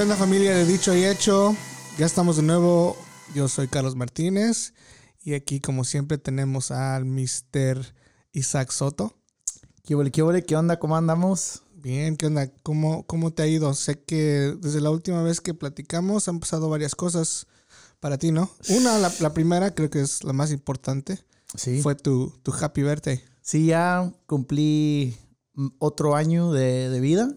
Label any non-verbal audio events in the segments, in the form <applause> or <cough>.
¿Qué onda familia de Dicho y Hecho? Ya estamos de nuevo. Yo soy Carlos Martínez y aquí como siempre tenemos al Mr. Isaac Soto. ¿Qué onda? ¿Cómo andamos? Bien, ¿qué onda? ¿Cómo, ¿Cómo te ha ido? Sé que desde la última vez que platicamos han pasado varias cosas para ti, ¿no? Una, la, la primera, creo que es la más importante, Sí. fue tu, tu happy birthday. Sí, ya cumplí mm, otro año de, de vida.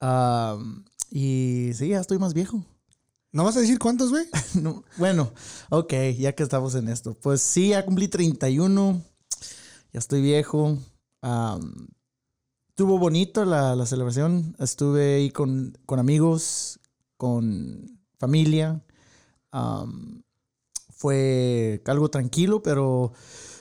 Am, y sí, ya estoy más viejo. ¿No vas a decir cuántos, güey? <laughs> No, bueno, ok, ya que estamos en esto. Pues sí, ya cumplí 31. Ya estoy viejo. Estuvo bonito la, la celebración. Estuve ahí con, con amigos, con familia. Am, fue algo tranquilo, pero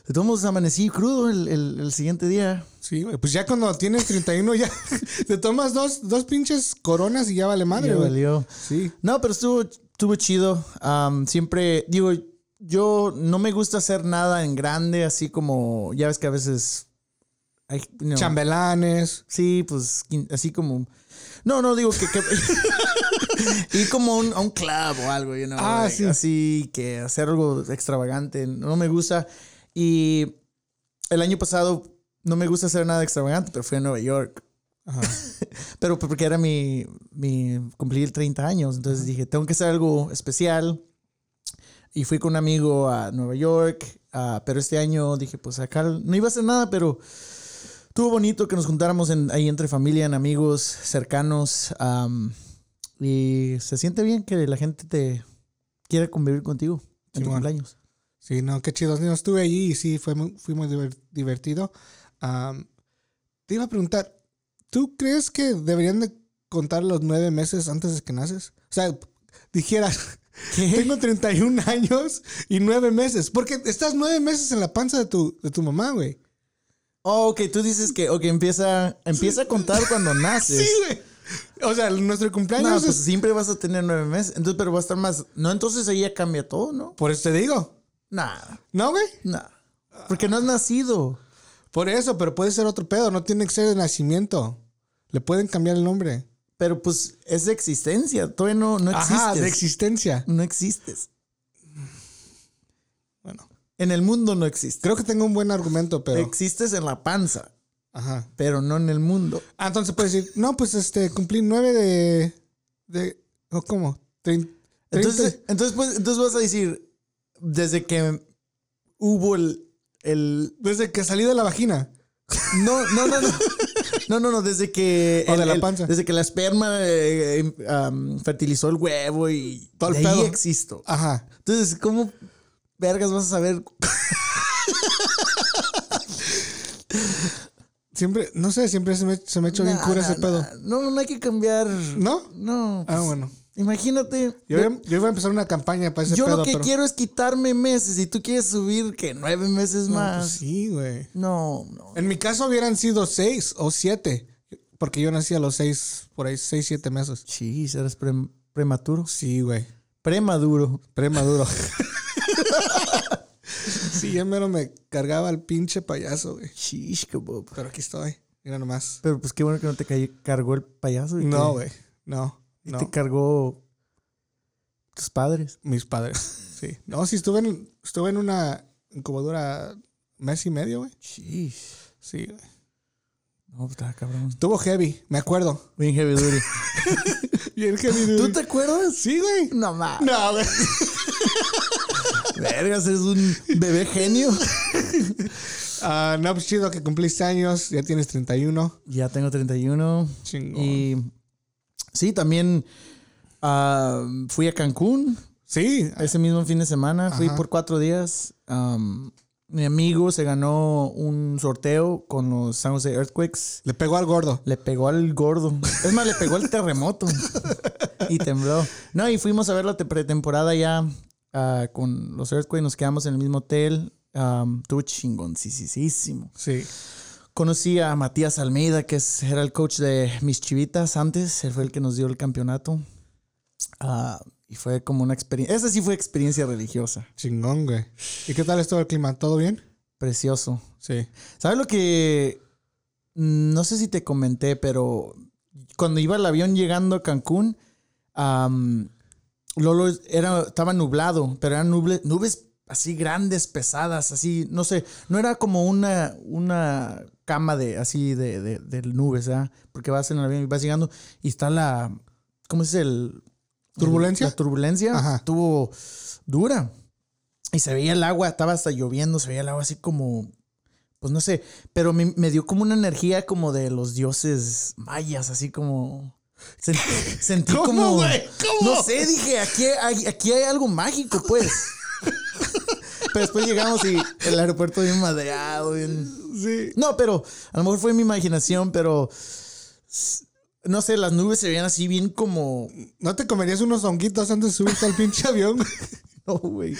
de todos modos amanecí crudo el, el- el siguiente día. Sí. Pues ya cuando tienes 31 ya <laughs> te tomas dos, dos pinches coronas y ya vale madre, Ya güey. valió. Sí. No, pero estuvo, estuvo chido. Am, siempre, digo, yo no me gusta hacer nada en grande, así como, ya ves que a veces hay, no, Chambelanes. Sí, pues así como, no, no digo que, que- <laughs> ir como un, a un club o algo, you know, Ah, like, sí. así que hacer algo extravagante, no me gusta. Y el año pasado no me gusta hacer nada extravagante, pero fui a Nueva York. Ajá. <laughs> Pero porque era mi, mi cumplir 30 años. Entonces dije, tengo que hacer algo especial. Y fui con un amigo a Nueva York. ah, pero este año dije, pues acá no iba a hacer nada, pero estuvo bonito que nos juntáramos en- ahí entre familia, en amigos cercanos. am, y se siente bien que la gente te quiera convivir contigo en tu cumpleaños. Sí, no, qué chido. No, estuve allí y sí, fue muy, fue muy diver- divertido. Te iba a preguntar, ¿tú crees que deberían de contar los nueve meses antes de que naces? O sea, dijeras, ¿Qué? <laughs> tengo 31 años y nueve meses. Porque estás nueve meses en la panza de tu, de tu mamá, güey. Oh, ok, tú dices que ok, empieza, empieza a contar cuando <laughs> naces. Sí, güey. O sea, nuestro cumpleaños No, pues es- siempre vas a tener nueve meses. Entonces, pero va a estar más. No, entonces ahí ya cambia todo, ¿no? Por eso te digo. Nada, ¿No, güey? nada. Porque no has nacido. Por eso, pero puede ser otro pedo. No tiene que ser de nacimiento. Le pueden cambiar el nombre. Pero pues es de existencia. Todavía no, no existes. Ajá, de existencia. no existes. Bueno, En el mundo no existes. creo que tengo un buen argumento, pero. Existes en la panza, Ajá. pero no en el mundo. Ah, entonces puedes decir, no, pues este, cumplí nueve de. de ¿o ¿Cómo? Trein- Entonces, 30. entonces, pues, entonces vas a decir, desde que hubo el. el Desde que salí de la vagina. no, no, no, no. No, no, no, desde que. O de la el- panza. Desde que la esperma eh, um, fertilizó el huevo y. Todo el de ahí pedo. existo. Ajá. Entonces, ¿cómo vergas vas a saber? Siempre, no sé, siempre se me, se me hecho bien cura nah, ese pedo. No, no hay que cambiar. ¿No? No. Ah, pues, bueno. Imagínate. Yo, iba- yo iba a empezar una campaña para ese Yo pedo, lo que pero. quiero es quitarme meses y tú quieres subir que nueve meses No, más. pues sí, güey. No, no. En mi caso hubieran sido seis o siete. Porque yo nací a los seis, por ahí, seis, siete meses. Chis, eres pre- prematuro. Sí, güey. Premaduro. Premaduro. <laughs> sí, ya mero me cargaba el pinche payaso, güey. Kebab. Pero aquí estoy. Mira nomás. Pero pues qué bueno que no te ca- cargó el payaso. y No, que güey. No. Te cargó tus padres. Mis padres. <laughs> Sí. No, sí, estuve en, estuve en una incubadora mes y medio, güey. Chish. Sí, güey. No, pues está cabrón. Estuvo heavy, me acuerdo. Bien heavy duty. <laughs> <laughs> Bien heavy, dude. ¿Tú te acuerdas? Sí, güey. No más. No, güey. Vergas, eres un bebé genio. Ah, no, pues chido que cumpliste años. Ya tienes 31. Ya tengo 31. Chingón. Y sí, también ah, fui a Cancún Sí. ese mismo fin de semana. Fui Ajá. por cuatro días. Am, mi amigo se ganó un sorteo con los San Jose Earthquakes. Le pegó al gordo. Le pegó al gordo. Es más, le pegó al terremoto. y tembló. No, y fuimos a ver la te- pretemporada ya ah, con los Earthquakes. Nos quedamos en el mismo hotel. Um, Estuvo chingoncísimo. Sí. Conocí a Matías Almeida, que es- era el coach de mis chivitas antes. Él fue el que nos dio el campeonato. Ah, y fue como una experiencia. Esa sí fue experiencia religiosa. Chingón, güey. ¿Y qué tal estuvo el clima? ¿Todo bien? Precioso. Sí. ¿Sabes lo que.? mm, No sé si te comenté, pero cuando iba el avión llegando a Cancún, am, Lolo era, estaba nublado, pero eran nuble- nubes así grandes, pesadas, así, no sé, no era como una, una cama de así de, de, de nubes, ¿verdad? Porque vas en el avión y vas llegando y está la, ¿cómo se dice? El, ¿Turbulencia? La turbulencia Ajá. estuvo dura. Y se veía el agua, estaba hasta lloviendo, se veía el agua así como, pues no sé, pero me, me dio como una energía como de los dioses mayas, así como... Sentí, sentí <laughs> ¿Cómo, como... ¿Cómo? No sé, dije, aquí hay, aquí hay algo mágico, pues. <laughs> pero después llegamos y el aeropuerto bien madreado, bien... Sí. No, pero a lo mejor fue mi imaginación, pero... No sé, las nubes se veían así bien como... ¿No te comerías unos honguitos antes de subirte al pinche avión? <laughs> No, güey.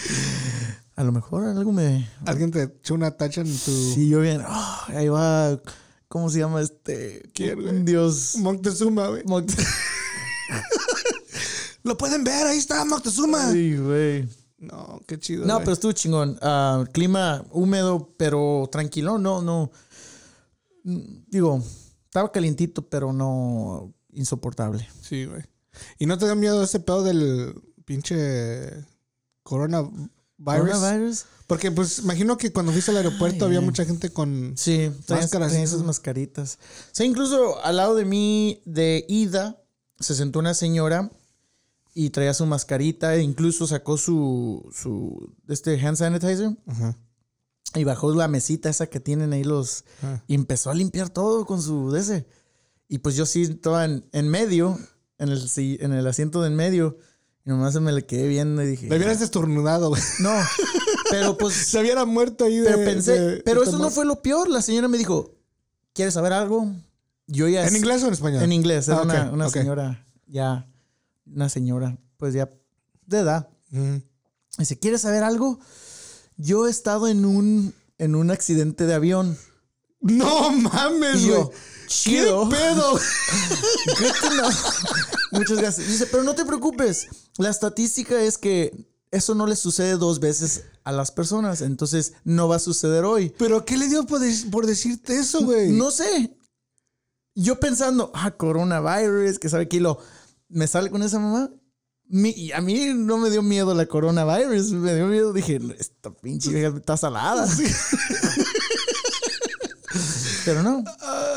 A lo mejor algo me... Alguien te echó una tacha en tu Sí, yo bien. ah, ahí va. ¿Cómo se llama este? ¿Quién, güey? Un dios. Moctezuma, güey. <laughs> Lo pueden ver, ahí está Moctezuma. Ay, güey. No, qué chido. No, pero estuvo chingón. Ah, clima húmedo, pero tranquilo. No, no. Digo, estaba calientito, pero no insoportable. Sí, güey. ¿Y no te da miedo ese pedo del pinche coronavirus? ¿Coronavirus? Porque, pues, imagino que cuando fuiste al aeropuerto Ay, había mucha gente con... Sí, Máscaras, eso. esas mascaritas. O sea, incluso al lado de mí, de ida, se sentó una señora y traía su mascarita e incluso sacó su, su este hand sanitizer Ajá. y bajó la mesita esa que tienen ahí los... Ah. Y empezó a limpiar todo con su de ese. Y pues yo sí estaba en, en medio, en el, en el asiento de en medio. Y nomás se me le quedé viendo y dije... Le hubieras destornudado, güey. <laughs> No, pero pues... <laughs> Se hubiera muerto ahí de... Pero pensé, de- pero eso no temor. fue lo peor. La señora me dijo, ¿quieres saber algo? Yo ya... ¿En inglés o en español? En inglés. Era Ah, ok, una, una ok. señora, ya, una señora, pues ya de edad. Ujú. Dice, ¿quieres saber algo? Yo he estado en un, en un accidente de avión. No mames, güey. ¿Qué pedo? <laughs> Muchas gracias. Dice, pero no te preocupes. La estadística es que eso no le sucede dos veces a las personas. Entonces, no va a suceder hoy. ¿Pero qué le dio por, dec- por decirte eso, güey? No sé. Yo pensando, ah, coronavirus, que sabe que lo me sale con esa mamá. Mi- y a mí no me dio miedo la coronavirus, me dio miedo. Dije, esta pinche vieja está salada. <laughs> Pero no,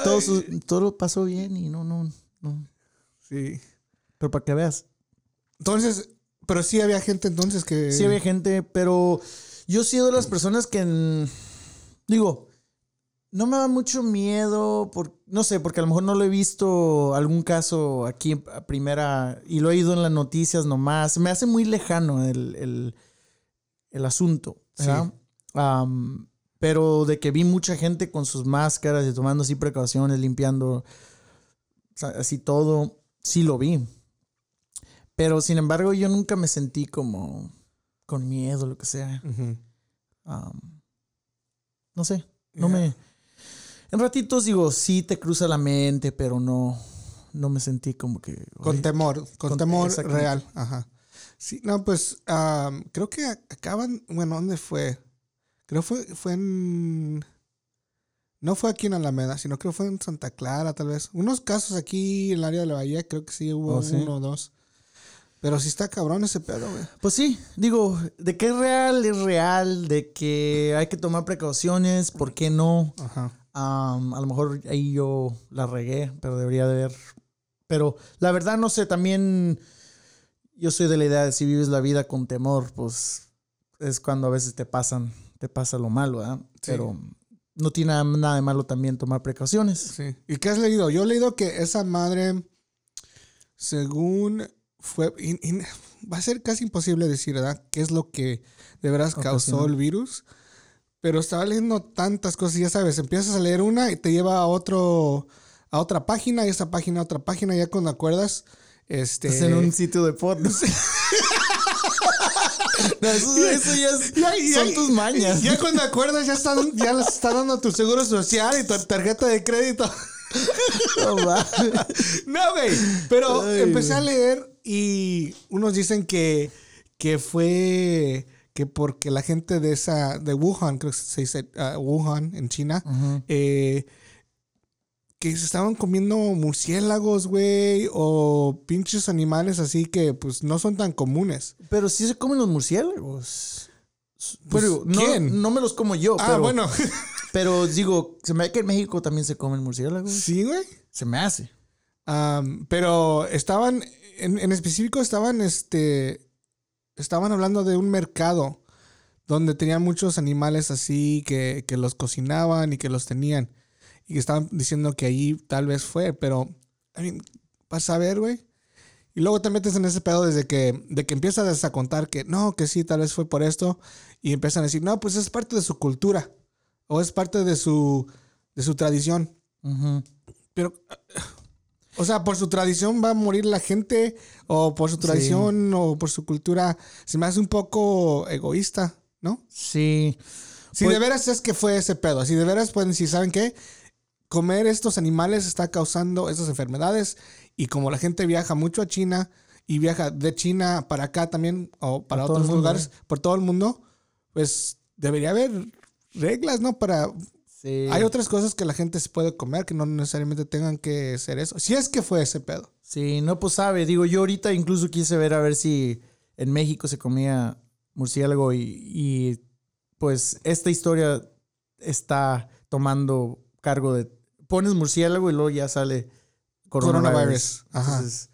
todo, su- todo pasó bien y no, no, no. Sí. Pero para que veas, Entonces, pero sí había gente entonces que... sí había gente, pero yo he sido de las personas que, digo, no me da mucho miedo, por, no sé, porque a lo mejor no lo he visto algún caso aquí a primera y lo he oído en las noticias nomás. Me hace muy lejano el, el, el asunto, ¿verdad? Am, pero de que vi mucha gente con sus máscaras y tomando así precauciones, limpiando así todo, sí lo vi. Pero sin embargo, yo nunca me sentí como con miedo, lo que sea. No sé, no Yeah. me. En ratitos digo, sí te cruza la mente, pero no, no me sentí como que. Con temor, con, Con- temor real. Ajá. Sí, no, pues am, creo que acaban, bueno, ¿dónde fue? Creo fue, fue en... No fue aquí en Alameda, sino creo fue en Santa Clara, tal vez. Unos casos aquí en el área de la Bahía, creo que sí hubo Oh, sí. uno o dos. Pero sí está cabrón ese pedo, güey. Pues sí, digo, de que es real, es real, de que hay que tomar precauciones, ¿por qué no? Ajá. Am, a lo mejor ahí yo la regué, pero debería de haber. Pero la verdad, no sé, también yo soy de la idea de si vives la vida con temor, pues es cuando a veces te pasan, te pasa lo malo, ¿verdad? Pero no tiene nada, de malo también tomar precauciones. Sí. ¿Y qué has leído? Yo he leído que esa madre, según fue, va a ser casi imposible decir, ¿verdad? ¿Qué es lo que de veras causó el virus? Pero estaba leyendo tantas cosas, ya sabes, empiezas a leer una y te lleva a otro, a otra página, y esa página a otra página, ya cuando acuerdas, este... Estás en un sitio de porno. <laughs> No, eso, eso ya es- Ya- ya- son tus mañas. Ya cuando acuerdas, ya, están, ya les está dando tu seguro social y tu tarjeta de crédito. No güey. Pero Ay, empecé a leer y unos dicen que, que fue que porque la gente de esa, de Wuhan, creo que se dice ah, Wuhan en China, eh, que se estaban comiendo murciélagos, güey, o pinches animales así que pues no son tan comunes. Pero sí se comen los murciélagos. Pues, Pero no, ¿quién? no me los como yo. Ah, pero, bueno. <laughs> Pero digo, se me ve que en México también se comen murciélagos. sí, güey. Se me hace. Pero estaban, en, en específico estaban, este, estaban hablando de un mercado donde tenían muchos animales así que, que los cocinaban y que los tenían. Y que estaban diciendo que ahí tal vez fue, pero, I mean, vas a ver, güey. Y luego te metes en ese pedo desde que, de que empiezas a contar que no, que sí, tal vez fue por esto. Y empiezan a decir, no, pues es parte de su cultura. O es parte de su, de su tradición. Pero, o sea, por su tradición va a morir la gente, o por su tradición, o por su cultura. Se me hace un poco egoísta, ¿no? Sí. Si Pues- de veras es que fue ese pedo, si de veras pueden decir, ¿saben qué? Comer estos animales está causando esas enfermedades. Y como la gente viaja mucho a China y viaja de China para acá también, o para otros lugares, por todo el mundo, pues debería haber reglas, ¿no? Para Sí. hay otras cosas que la gente se puede comer que no necesariamente tengan que ser eso. Si es que fue ese pedo. Sí, no pues sabe. Digo, yo ahorita incluso quise ver a ver si en México se comía murciélago y, y, pues esta historia está tomando cargo de... Pones murciélago y luego ya sale coronavirus. Coronavirus, ajá. Entonces,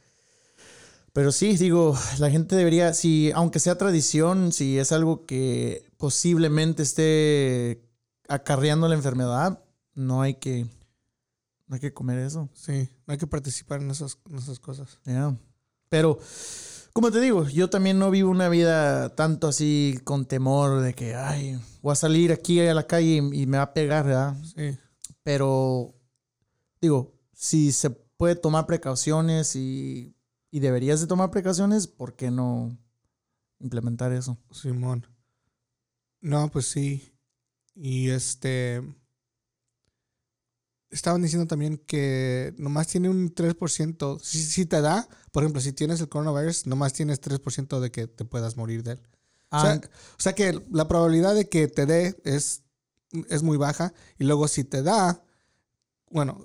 pero sí, digo, la gente debería, si aunque sea tradición, si es algo que posiblemente esté acarreando la enfermedad, no hay que, no hay que comer eso. Sí, no hay que participar en esas, en esas cosas. Ya. Pero, como te digo, yo también no vivo una vida tanto así con temor de que, ay, voy a salir aquí a la calle y, y me va a pegar, ¿verdad? Sí. Pero, digo, si se puede tomar precauciones y, y deberías de tomar precauciones, ¿por qué no implementar eso? Simón. No, pues sí. Y este. Estaban diciendo también que nomás tiene un 3%. Si, si te da, por ejemplo, si tienes el coronavirus, nomás tienes 3% de que te puedas morir de él. O sea, Ah, o sea que la probabilidad de que te dé es, es muy baja. Y luego si te da, bueno,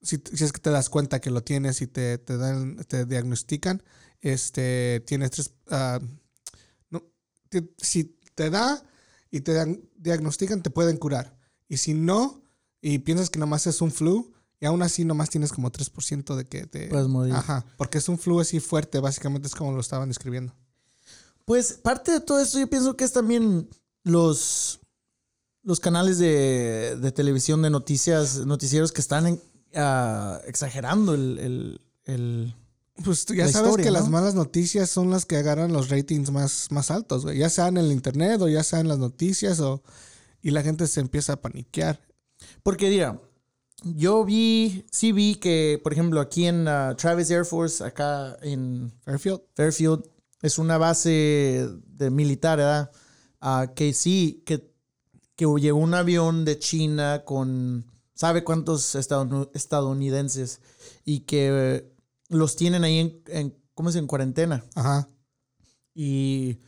si, si es que te das cuenta que lo tienes y te, te dan, te diagnostican, este, tienes tres, no, te- si te da y te dan- diagnostican, te pueden curar. Y si no, y piensas que nomás es un flu, y aún así nomás tienes como 3% de que te... puedes morir. Ajá, porque es un flu así fuerte, básicamente es como lo estaban describiendo. Pues parte de todo esto yo pienso que es también los, los canales de, de televisión de noticias, noticieros que están en- ah, exagerando el, el- el- Pues tú ya sabes historia, que ¿no? las malas noticias son las que agarran los ratings más, más altos, güey. Ya sea en el internet o ya sea en las noticias o... Y la gente se empieza a paniquear. Porque, mira, yo vi, sí vi que, por ejemplo, aquí en ah, Travis Air Force, acá en Fairfield. Fairfield, es una base de militar, ¿verdad? Ah, que sí, que, que llegó un avión de China con, ¿sabe cuántos estadoun- estadounidenses? Y que los tienen ahí en, en ¿cómo es? En cuarentena. Ajá. Y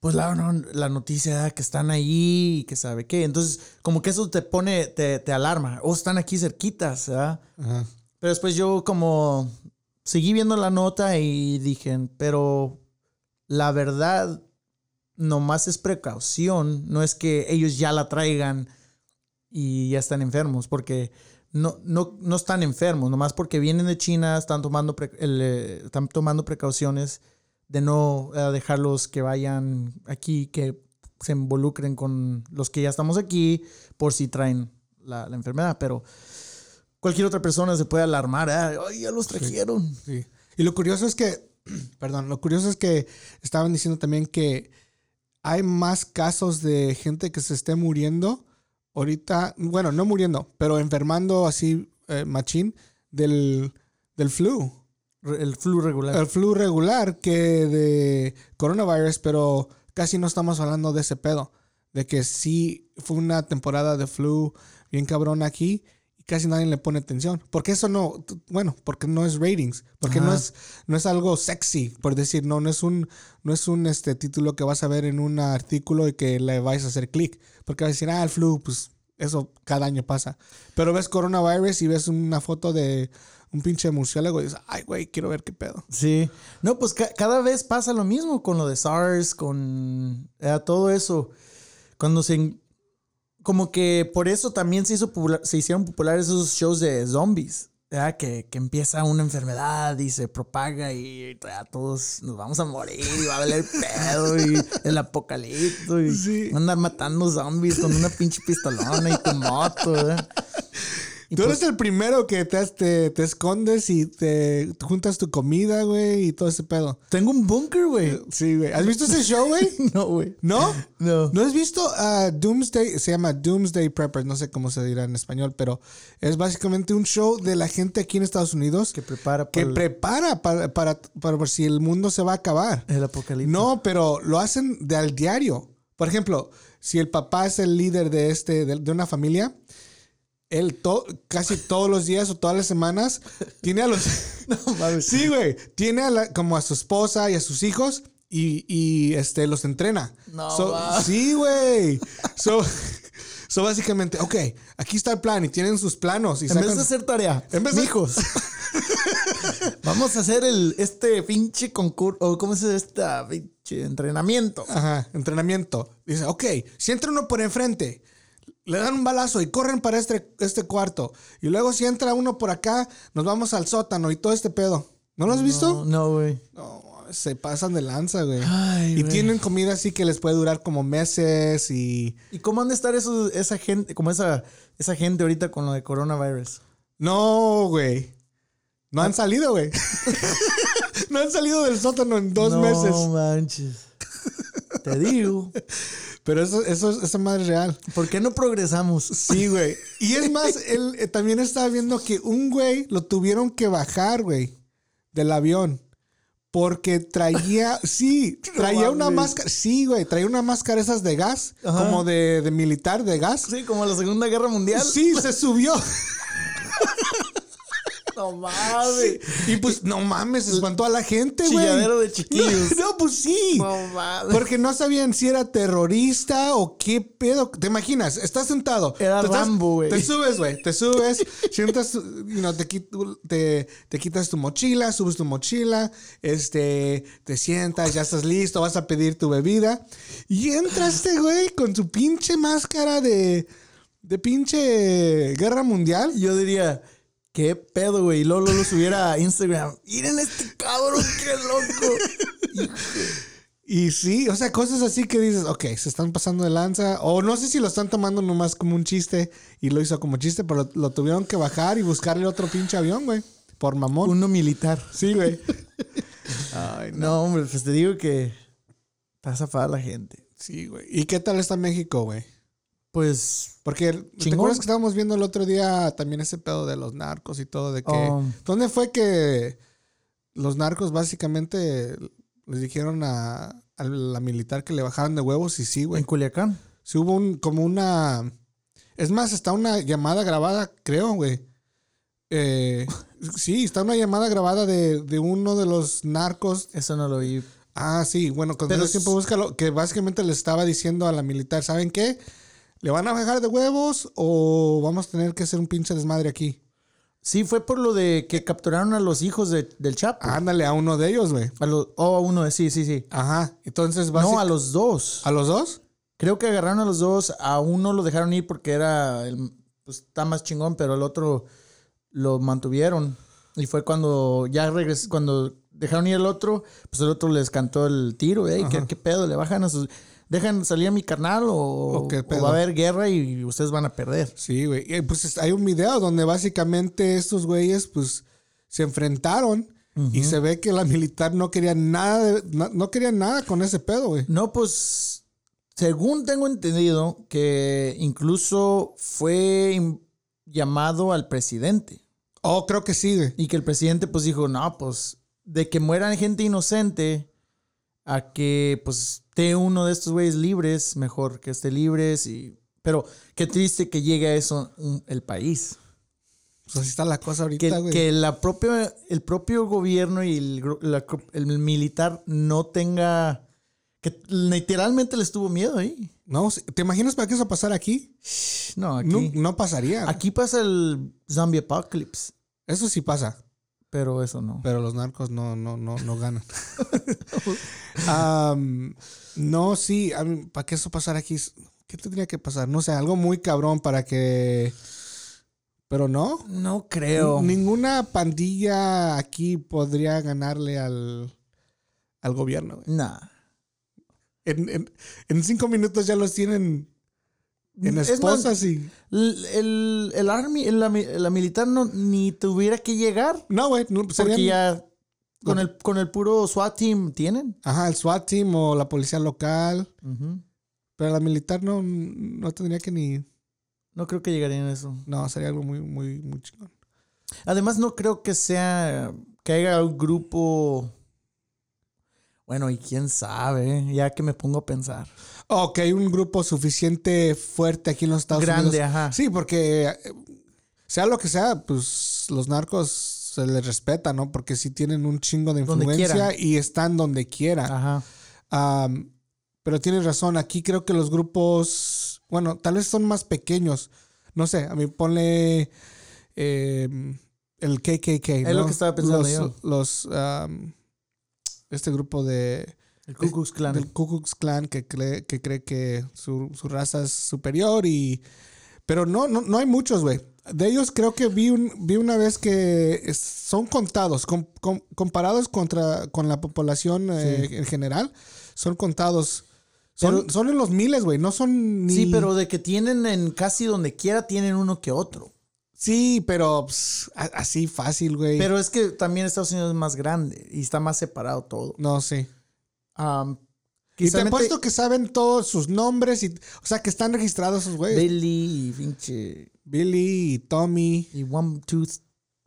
pues la, no, la noticia que están ahí y que sabe qué. Entonces, como que eso te pone, te, te alarma. O están aquí cerquitas, ¿verdad? Ajá. Pero después yo como seguí viendo la nota y dije, pero la verdad nomás es precaución, no es que ellos ya la traigan y ya están enfermos, porque no, no, no están enfermos, nomás porque vienen de China, están tomando, pre- el, eh, están tomando precauciones de no eh, dejarlos que vayan aquí, que se involucren con los que ya estamos aquí por si traen la, la enfermedad, pero cualquier otra persona se puede alarmar, "Ah, ay, ya los trajeron. Sí. Y lo curioso es que, <clears throat> perdón, lo curioso es que estaban diciendo también que hay más casos de gente que se esté muriendo ahorita, bueno, no muriendo, pero enfermando así, eh, machín, del, del flu. El flu regular. El flu regular que de coronavirus, pero casi no estamos hablando de ese pedo. De que sí fue una temporada de flu bien cabrón aquí y casi nadie le pone atención. Porque eso no, bueno, porque no es ratings, porque no es, no es algo sexy, por decir, no, no es un, no es un este título que vas a ver en un artículo y que le vais a hacer clic. Porque vas a decir, ah, el flu, pues eso cada año pasa. Pero ves coronavirus y ves una foto de un pinche murciélago y dices, ay, güey, quiero ver qué pedo. Sí. No, pues ca- cada vez pasa lo mismo con lo de SARS, con eh, todo eso. Cuando se... Como que por eso también se, hizo popular- se hicieron populares esos shows de zombies. ¿verdad? Que, que empieza una enfermedad y se propaga y ya todos nos vamos a morir y va a valer pedo y <laughs> el apocalipto y Sí. andar matando zombies con una pinche pistolona y tu moto. ¿verdad? Y Tú pues- eres el primero que te, te, te escondes y te juntas tu comida, güey, y todo ese pedo. tengo un búnker, güey. Sí, güey. ¿Has visto ese show, güey? <laughs> No, güey. ¿No? No. ¿No has visto a Doomsday? Se llama Doomsday Preppers, no sé cómo se dirá en español, pero es básicamente un show de la gente aquí en Estados Unidos Que prepara que para el- prepara para, para, para por si el mundo se va a acabar. el apocalipsis. No, pero lo hacen de al diario. Por ejemplo, si el papá es el líder de este de, de una familia, él to- casi todos los días o todas las semanas tiene a los <laughs> No mames. sí, güey, tiene a la- como a su esposa y a sus hijos y, y, este los entrena. No, So- sí, güey. So, so básicamente, ok, aquí está el plan y tienen sus planos y En vez sacan- de hacer tarea, En vez de- hijos. <laughs> Vamos a hacer el este pinche concurso, o cómo se dice esta pinche entrenamiento. Ajá, entrenamiento. Dice, ok, si entra uno por enfrente, le dan un balazo y corren para este, este cuarto. Y luego si entra uno por acá, nos vamos al sótano y todo este pedo. ¿No lo has visto? No, no, güey. No, se pasan de lanza, güey. Ay, y tienen comida así que les puede durar como meses y... ¿Y cómo han de estar esa gente, como esa, esa gente ahorita con lo de coronavirus? No, güey. No han salido, güey. <laughs> no han salido del sótano en dos no meses. manches. <laughs> Te digo. Pero eso, eso, esa madre es real. ¿Por qué no progresamos? Sí, güey. Y es más, él eh, también estaba viendo que un güey lo tuvieron que bajar, güey, del avión. Porque traía, <laughs> sí, traía una máscara, sí, güey, traía una máscara esas de gas, Ajá. como de, de militar, de gas. Sí, como la Segunda Guerra Mundial. Sí, se subió. <laughs> No mames. Y pues, no mames, espantó a la gente, güey. Chilladero de chiquillos. <laughs> No, pues sí. No mames. Porque no sabían si era terrorista o qué pedo. ¿Te imaginas? Estás sentado. Era Rambo, güey. Te subes, güey. Te subes, <laughs> sientas, you know, te, quit- te, te quitas tu mochila, subes tu mochila, este, te sientas, ya estás listo, vas a pedir tu bebida. Y entra este <sighs> güey con su pinche máscara de, de pinche guerra mundial. Yo diría, ¿qué pedo, güey? Y luego lo subiera a Instagram. Miren este cabrón, qué loco. <laughs> Y sí, o sea, cosas así que dices, ok, se están pasando de lanza. O no sé si lo están tomando nomás como un chiste y lo hizo como chiste, pero lo, lo tuvieron que bajar y buscarle otro pinche avión, güey. Por mamón. Uno militar. Sí, güey. <laughs> Ay, no. No, hombre, pues te digo que está zafada la gente. Sí, güey. ¿Y qué tal está México, güey? Pues, Porque ¿te acuerdas que estábamos viendo el otro día también ese pedo de los narcos y todo? De que. Um. ¿Dónde fue que los narcos básicamente les dijeron a, a la militar que le bajaran de huevos? Y sí, güey. en Culiacán. Sí hubo un, como una... Es más, está una llamada grabada, creo, güey. Eh, <laughs> sí, está una llamada grabada de, de uno de los narcos. Eso no lo vi. Ah, sí, bueno, con Pero tiempo búscalo. Que básicamente le estaba diciendo a la militar, ¿saben qué? ¿Le van a bajar de huevos o vamos a tener que hacer un pinche desmadre aquí? Sí, fue por lo de que capturaron a los hijos de- del Chapo. Ándale a uno de ellos, güey. A los, oh, a uno, sí, sí, sí. Ajá. Entonces, No, básic- a los dos. ¿A los dos? Creo que agarraron a los dos. A uno lo dejaron ir porque era el, pues, está más chingón, pero el otro lo mantuvieron. Y fue cuando ya regresó, cuando dejaron ir al otro, pues el otro les cantó el tiro. Ey, ¿qué, qué pedo? ¿Le bajan a sus... ¿Dejan salir a mi carnal o, va a haber guerra y ustedes van a perder? Sí, güey. Y, Pues es- hay un video donde básicamente estos güeyes, pues, se enfrentaron y se ve que la militar no quería nada, no, no quería nada con ese pedo, güey. No, pues, según tengo entendido, que incluso fue llamado al presidente. Oh, creo que sí, güey. Y que el presidente pues dijo, no, pues de que mueran gente inocente a que pues esté uno de estos güeyes libres, mejor que esté libres y... Pero qué triste que llegue a eso un- el país. Pues así está la cosa Que, ahorita, güey. que la propia, el propio gobierno y el, la- el militar no tenga Que literalmente les tuvo miedo ahí. No, ¿te imaginas para que eso pasara aquí? No, aquí. No, no pasaría. Aquí pasa el zombie apocalypse. Eso sí pasa. Pero eso no. Pero los narcos no, no, no, no ganan. <laughs> Am, no, sí, para que eso pasara aquí, ¿qué tendría que pasar? No sé, algo muy cabrón para que. Pero no. No creo. Ninguna pandilla aquí podría ganarle al, al gobierno. güey. Nah. En, en- en cinco minutos ya los tienen en Es esposas más, y. El, el, el army, la, la militar no ni tuviera que llegar. No, güey. No, Porque serían- ya con el, con el puro SWAT team tienen. Ajá, el SWAT team o la policía local. Pero la militar no, no tendría que ni. No creo que llegarían a eso. No, sería algo muy, muy, muy chingón. Además, no creo que sea que haya un grupo. Bueno, y quién sabe, ¿eh? ya que me pongo a pensar. O que hay un grupo suficiente fuerte aquí en los Estados Grande, Unidos. ajá. Sí, porque eh, sea lo que sea, pues los narcos se les respeta, ¿no? Porque sí tienen un chingo de influencia y están donde quieran. Ajá. Pero tienes razón, aquí creo que los grupos, bueno, tal vez son más pequeños. No sé, a mí ponle eh, el KKK. Es ¿no? lo que estaba pensando los, yo. Los, este grupo de, El Ku Klux Klan. del Ku Klux Klan que cree que, cree que su, su raza es superior y... Pero no, no, no hay muchos, güey. De ellos creo que vi, un, vi una vez que es- son contados, com- com- comparados contra, con la población eh, en general, son contados. Son, Pero- son en los miles, güey. No son ni... Sí, pero de que tienen en casi donde quiera tienen uno que otro. Sí, pero pues, así fácil, güey. Pero es que también Estados Unidos es más grande y está más separado todo. No, sí. Um, Y te apuesto que saben todos sus nombres y... O sea, que están registrados esos güeyes. Billy y pinche Billy y Tommy. y One Tooth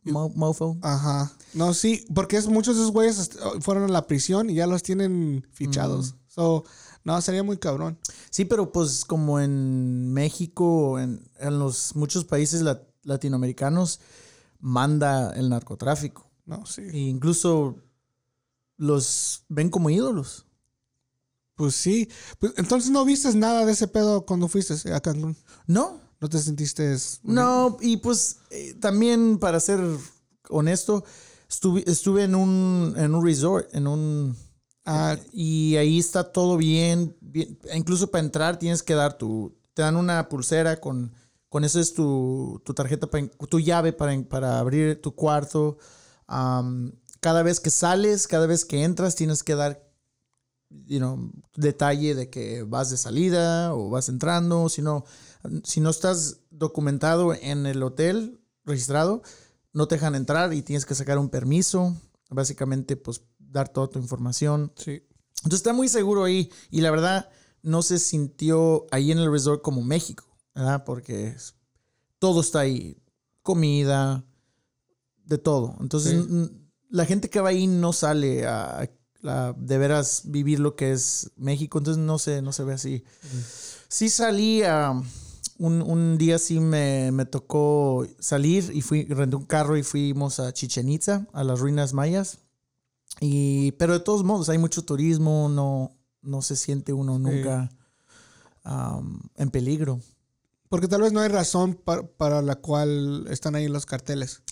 mo- Mofo. Ajá. No, sí, porque es, muchos de esos güeyes est- fueron a la prisión y ya los tienen fichados. Mm. So, no, sería muy cabrón. Sí, pero pues como en México, en, en los muchos países lat- latinoamericanos, manda el narcotráfico. No, sí. E incluso los ven como ídolos. Pues sí. Pues, entonces no viste nada de ese pedo cuando fuiste a Cancún. No, ¿No te sentiste... no, y pues eh, también para ser honesto, estuve, estuve en un, en un resort, en un... Ah, Y ahí está todo bien, bien. Incluso para entrar tienes que dar tu... Te dan una pulsera con... Con eso es tu, tu tarjeta, para, tu llave para, para abrir tu cuarto. Cada vez que sales, cada vez que entras, tienes que dar you know, detalle de que vas de salida o vas entrando. Si no, si no estás documentado en el hotel registrado, no te dejan entrar y tienes que sacar un permiso. Básicamente, pues dar toda tu información. sí. Entonces está muy seguro ahí y la verdad no se sintió ahí en el resort como México, ¿verdad? Porque es- todo está ahí, comida, de todo. Entonces Sí. la gente que va ahí no sale a, a de veras vivir lo que es México, entonces no se, no se ve así. Sí salí a... Un, un día sí me, me tocó salir y fui, renté un carro y fuimos a Chichen Itza, a las ruinas mayas. Y, pero de todos modos, hay mucho turismo, no, no se siente uno nunca am, en peligro. Porque tal vez no hay razón pa- para la cual están ahí los carteles.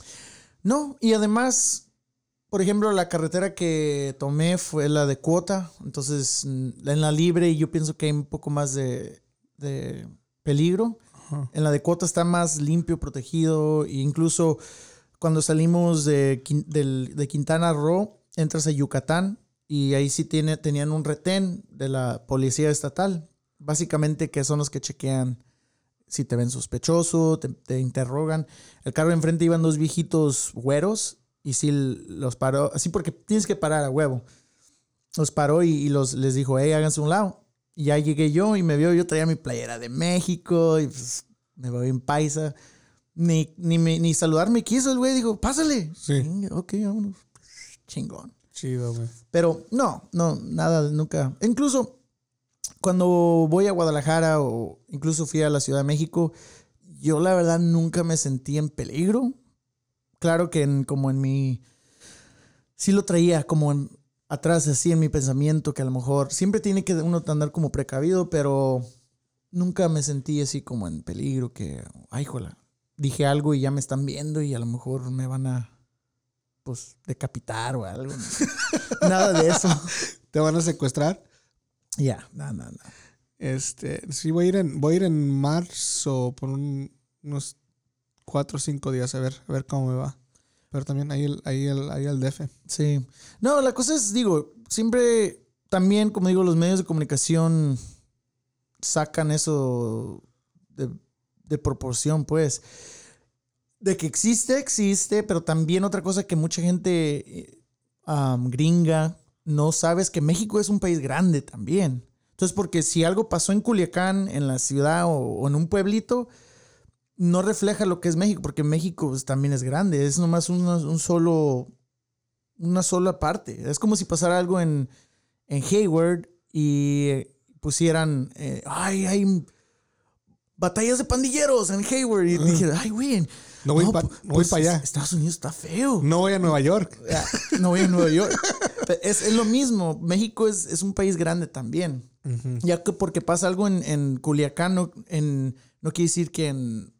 No, y además, por ejemplo, la carretera que tomé fue la de cuota, entonces mm, en la libre yo pienso que hay un poco más de, de peligro. Ajá. En la de cuota está más limpio, protegido, e incluso cuando salimos de, del- de Quintana Roo, entras a Yucatán y ahí sí tiene, tenían un retén de la policía estatal, básicamente que son los que chequean si te ven sospechoso, te, te interrogan. El carro de enfrente iban dos viejitos güeros y sí los paró, así porque tienes que parar a huevo. Los paró y, y los, les dijo, hey, háganse un lado. Y ya llegué yo y me vio, yo traía mi playera de México y pues me voy en paisa. Ni, ni, ni saludar me quiso el güey, dijo, pásale. Sí. Ok, vámonos. Chingón. Chido, güey. Pero no, no, nada, nunca. Incluso cuando voy a Guadalajara o incluso fui a la Ciudad de México, yo la verdad nunca me sentí en peligro. Claro que en, como en mi... Sí lo traía como atrás así en mi pensamiento que a lo mejor siempre tiene que uno andar como precavido, pero nunca me sentí así como en peligro que, ay, jola, dije algo y ya me están viendo y a lo mejor me van a, pues, decapitar o algo. <laughs> nada de eso. ¿Te van a secuestrar? Ya, nada, nada. Este, sí, voy a ir en, voy a ir en marzo por un- unos cuatro o cinco días a ver, a ver cómo me va. Pero también ahí el, ahí el, ahí el DF. Sí. No, la cosa es, digo, siempre también, como digo, los medios de comunicación sacan eso de, de proporción, pues. De que existe, existe, pero también otra cosa que mucha gente eh, gringa no sabe es que México es un país grande también. Entonces, porque si algo pasó en Culiacán, en la ciudad o, o en un pueblito, no refleja lo que es México, porque México pues, también es grande, es nomás una- un solo, una sola parte. Es como si pasara algo en, en Hayward y pusieran, eh, ay, hay batallas de pandilleros en Hayward. Y dije, ay, güey. No voy pa- pu- no voy pa' allá. Estados Unidos está feo. No voy a Nueva York. No voy a Nueva York. <laughs> Es, es lo mismo. México es, es un país grande también. Ya que porque pasa algo en, en Culiacán, no, en, no quiere decir que en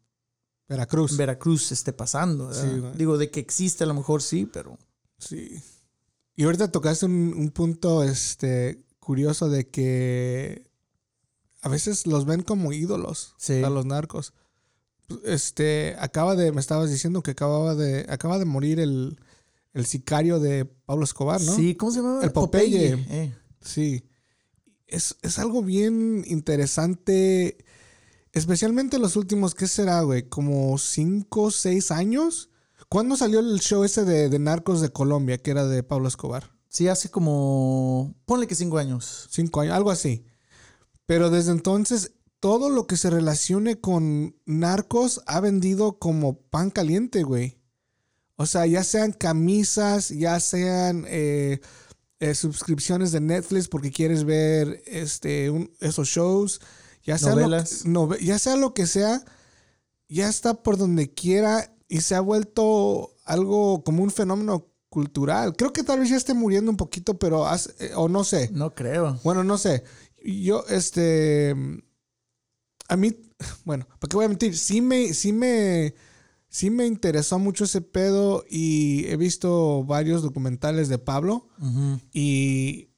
Veracruz. Veracruz esté pasando. Digo, de que existe a lo mejor sí, pero... Sí. Y ahorita tocaste un, un punto este, curioso de que a veces los ven como ídolos Sí. a los narcos. Este, acaba de, me estabas diciendo que acababa de, acaba de morir el, el sicario de Pablo Escobar, ¿no? Sí, ¿cómo se llama? El Popeye. Eh. Sí. Es, es algo bien interesante, especialmente los últimos, ¿qué será, güey? Como cinco o seis años. ¿Cuándo salió el show ese de, de Narcos de Colombia, que era de Pablo Escobar? Sí, hace como... Ponle que cinco años. Cinco años, algo así. Pero desde entonces, todo lo que se relacione con narcos ha vendido como pan caliente, güey. O sea, ya sean camisas, ya sean eh, eh, suscripciones de Netflix porque quieres ver este, un- esos shows, ya sea, lo, Novelas. nove- ya sea lo que sea, ya está por donde quiera y se ha vuelto algo como un fenómeno cultural. Creo que tal vez ya esté muriendo un poquito, pero hace- eh, o no sé. No creo. Bueno, no sé. Yo, este. A mí, <laughs> bueno, ¿para qué voy a mentir? Sí me, sí me, sí me interesó mucho ese pedo y he visto varios documentales de Pablo y,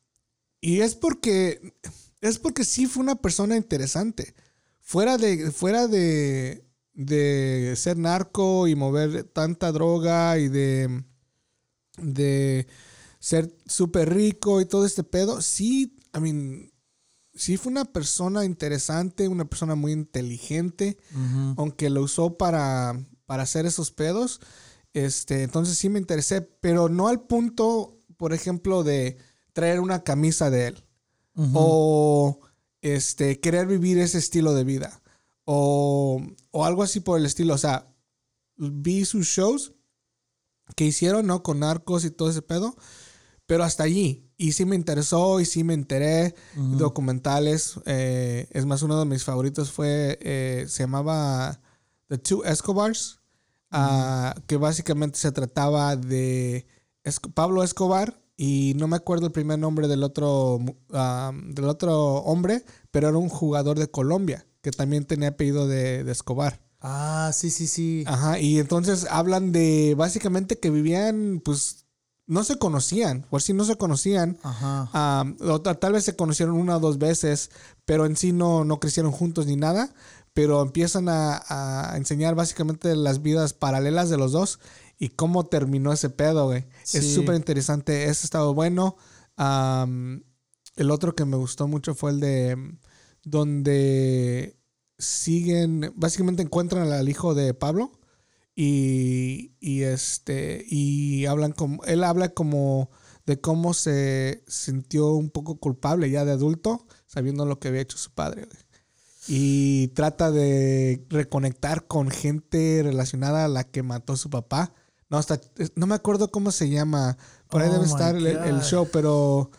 y es porque, es porque sí fue una persona interesante. Fuera de, fuera de, de ser narco y mover tanta droga y de, de ser súper rico y todo este pedo, sí, I mean, sí fue una persona interesante, una persona muy inteligente, aunque lo usó para, para hacer esos pedos. Este, entonces sí me interesé, pero no al punto, por ejemplo, de traer una camisa de él o este, querer vivir ese estilo de vida o, o algo así por el estilo. O sea, vi sus shows que hicieron, ¿no? Con narcos y todo ese pedo, pero hasta allí. Y sí me interesó y sí me enteré. Documentales. eh, es más, uno de mis favoritos fue, eh, se llamaba The Two Escobars, ah, que básicamente se trataba de Esc- Pablo Escobar y no me acuerdo el primer nombre del otro, ah, del otro hombre, pero era un jugador de Colombia que también tenía apellido de, de Escobar. Ah, sí, sí, sí. Ajá, y entonces hablan de básicamente que vivían, pues no se conocían, por si no se conocían. Ajá. Ah, o ta- tal vez se conocieron una o dos veces, pero en sí no, no crecieron juntos ni nada. Pero empiezan a, a enseñar básicamente las vidas paralelas de los dos y cómo terminó ese pedo, güey. Es súper interesante. Ese estado bueno. Am, el otro que me gustó mucho fue el de donde siguen, básicamente encuentran al hijo de Pablo y, y este y hablan como él habla como de cómo se sintió un poco culpable ya de adulto sabiendo lo que había hecho su padre güey. y trata de reconectar con gente relacionada a la que mató a su papá. No hasta no me acuerdo cómo se llama. Por ahí Oh debe estar el, show pero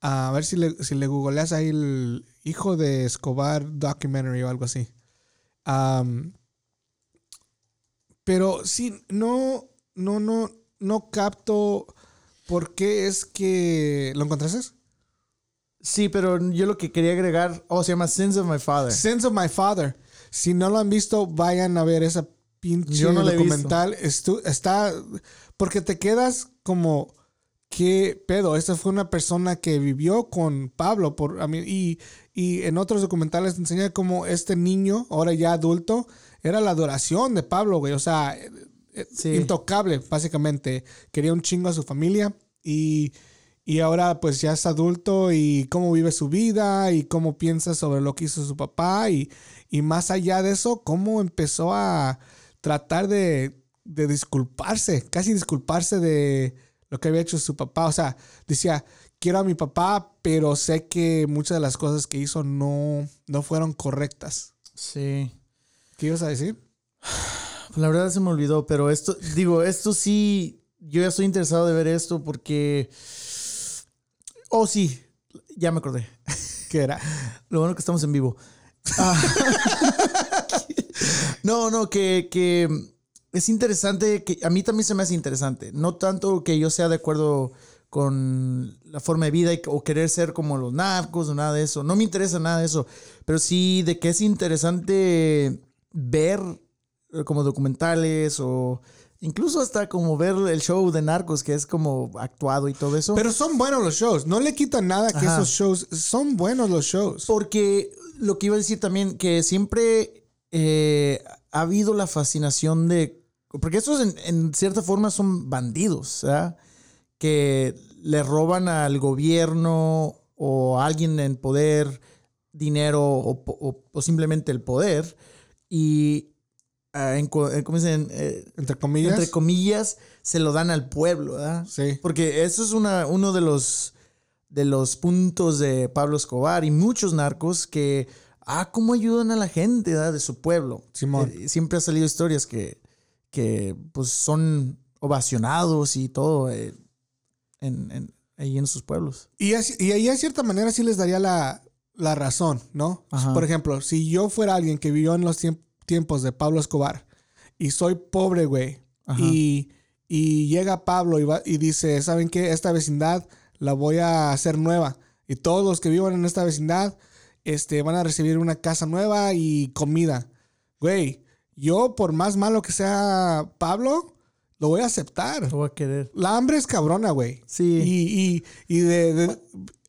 a ver si le, si le googleas ahí el hijo de Escobar documentary o algo así pero sí, no, no, no, no capto ¿Por qué es que lo encontraste? Sí, pero yo lo que quería agregar, oh, se llama Sins of My Father. Sins of My Father. Si no lo han visto, vayan a ver esa pinche Yo no la he documental. Está. Porque te quedas como. ¿Qué pedo? Esta fue una persona que vivió con Pablo. Por, a mí, y, y en otros documentales te enseña cómo este niño, ahora ya adulto, era la adoración de Pablo, güey. O sea, eh, eh, Sí. intocable, básicamente. Quería un chingo a su familia. Y, y ahora pues ya es adulto y cómo vive su vida y cómo piensa sobre lo que hizo su papá. Y, y más allá de eso, cómo empezó a tratar de, de disculparse, casi disculparse de lo que había hecho su papá. O sea, decía, quiero a mi papá, pero sé que muchas de las cosas que hizo no, no fueron correctas. Sí. ¿Qué ibas a decir? <sighs> La verdad se me olvidó, pero esto, digo, esto sí, yo ya estoy interesado de ver esto porque... Oh, sí, ya me acordé. <laughs> ¿Qué era? Lo bueno que estamos en vivo. <laughs> Ah. <laughs> no, no, que, que es interesante, que a mí también se me hace interesante. No tanto que yo sea de acuerdo con la forma de vida y- o querer ser como los narcos o nada de eso. No me interesa nada de eso. Pero sí de que es interesante ver eh, como documentales o incluso hasta como ver el show de narcos que es como actuado y todo eso. Pero son buenos los shows. No le quitan nada que Ajá. esos shows. Son buenos los shows. Porque lo que iba a decir también, que siempre eh, ha habido la fascinación de... Porque estos en, en cierta forma son bandidos, ¿verdad? Que le roban al gobierno o a alguien en poder dinero o, o- o simplemente el poder y, en eh, ¿cómo dicen? Eh, Entre comillas. entre comillas, se lo dan al pueblo, ¿verdad? sí. Porque eso es una, uno de los, de los puntos de Pablo Escobar y muchos narcos que, ah, cómo ayudan a la gente ¿verdad? de su pueblo. Simón. Eh, siempre ha salido historias que, que pues son ovacionados y todo eh, en, en- ahí en sus pueblos. Y, así- y ahí, de cierta manera, sí les daría la, la razón, ¿no? Ajá. Por ejemplo, si yo fuera alguien que vivió en los tiemp- tiempos de Pablo Escobar y soy pobre, güey, y, y llega Pablo y, va- y dice, ¿saben qué? Esta vecindad la voy a hacer nueva. Y todos los que vivan en esta vecindad este, van a recibir una casa nueva y comida. Güey, yo por más malo que sea Pablo, lo voy a aceptar. Lo voy a querer. La hambre es cabrona, güey. Sí. Y, y, y de, de-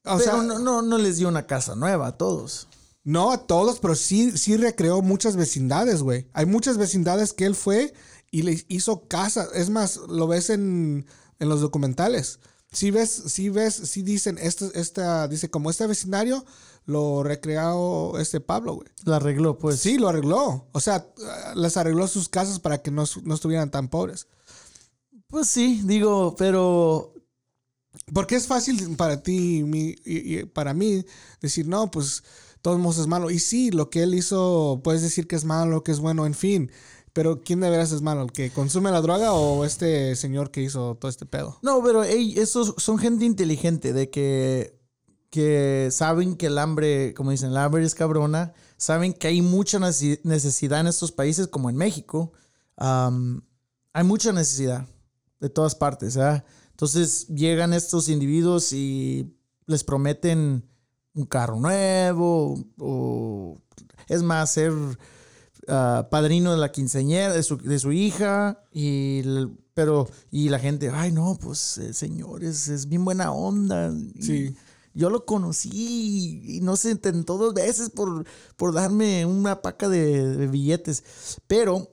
o Pero sea, no, no, no les dio una casa nueva a todos. no a todos, pero sí, sí recreó muchas vecindades, güey. Hay muchas vecindades que él fue y le hizo casa. Es más, lo ves en, en los documentales. Si ves, si ves, si dicen, esta, esta, dice, como este vecindario lo recreó este Pablo, güey. La arregló, pues. Sí, lo arregló. O sea, les arregló sus casas para que no, no estuvieran tan pobres. Pues sí, digo, pero Porque es fácil para ti y, para mí decir, no, pues todos modos es malo. Y sí, lo que él hizo, puedes decir que es malo, que es bueno, en fin. Pero ¿quién de veras es malo? ¿El que consume la droga o este señor que hizo todo este pedo? No, pero ey, esos son gente inteligente de que, que saben que el hambre, como dicen, el hambre es cabrona, saben que hay mucha nece- necesidad en estos países como en México. Hay mucha necesidad de todas partes. ¿verdad? Entonces llegan estos individuos y les prometen un carro nuevo o es más ser ah, padrino de la quinceañera de su, de su hija y el- pero y la gente ay no pues el señor es, bien buena onda Y Sí. yo lo conocí y no se intentó dos veces por, por darme una paca de, de billetes. Pero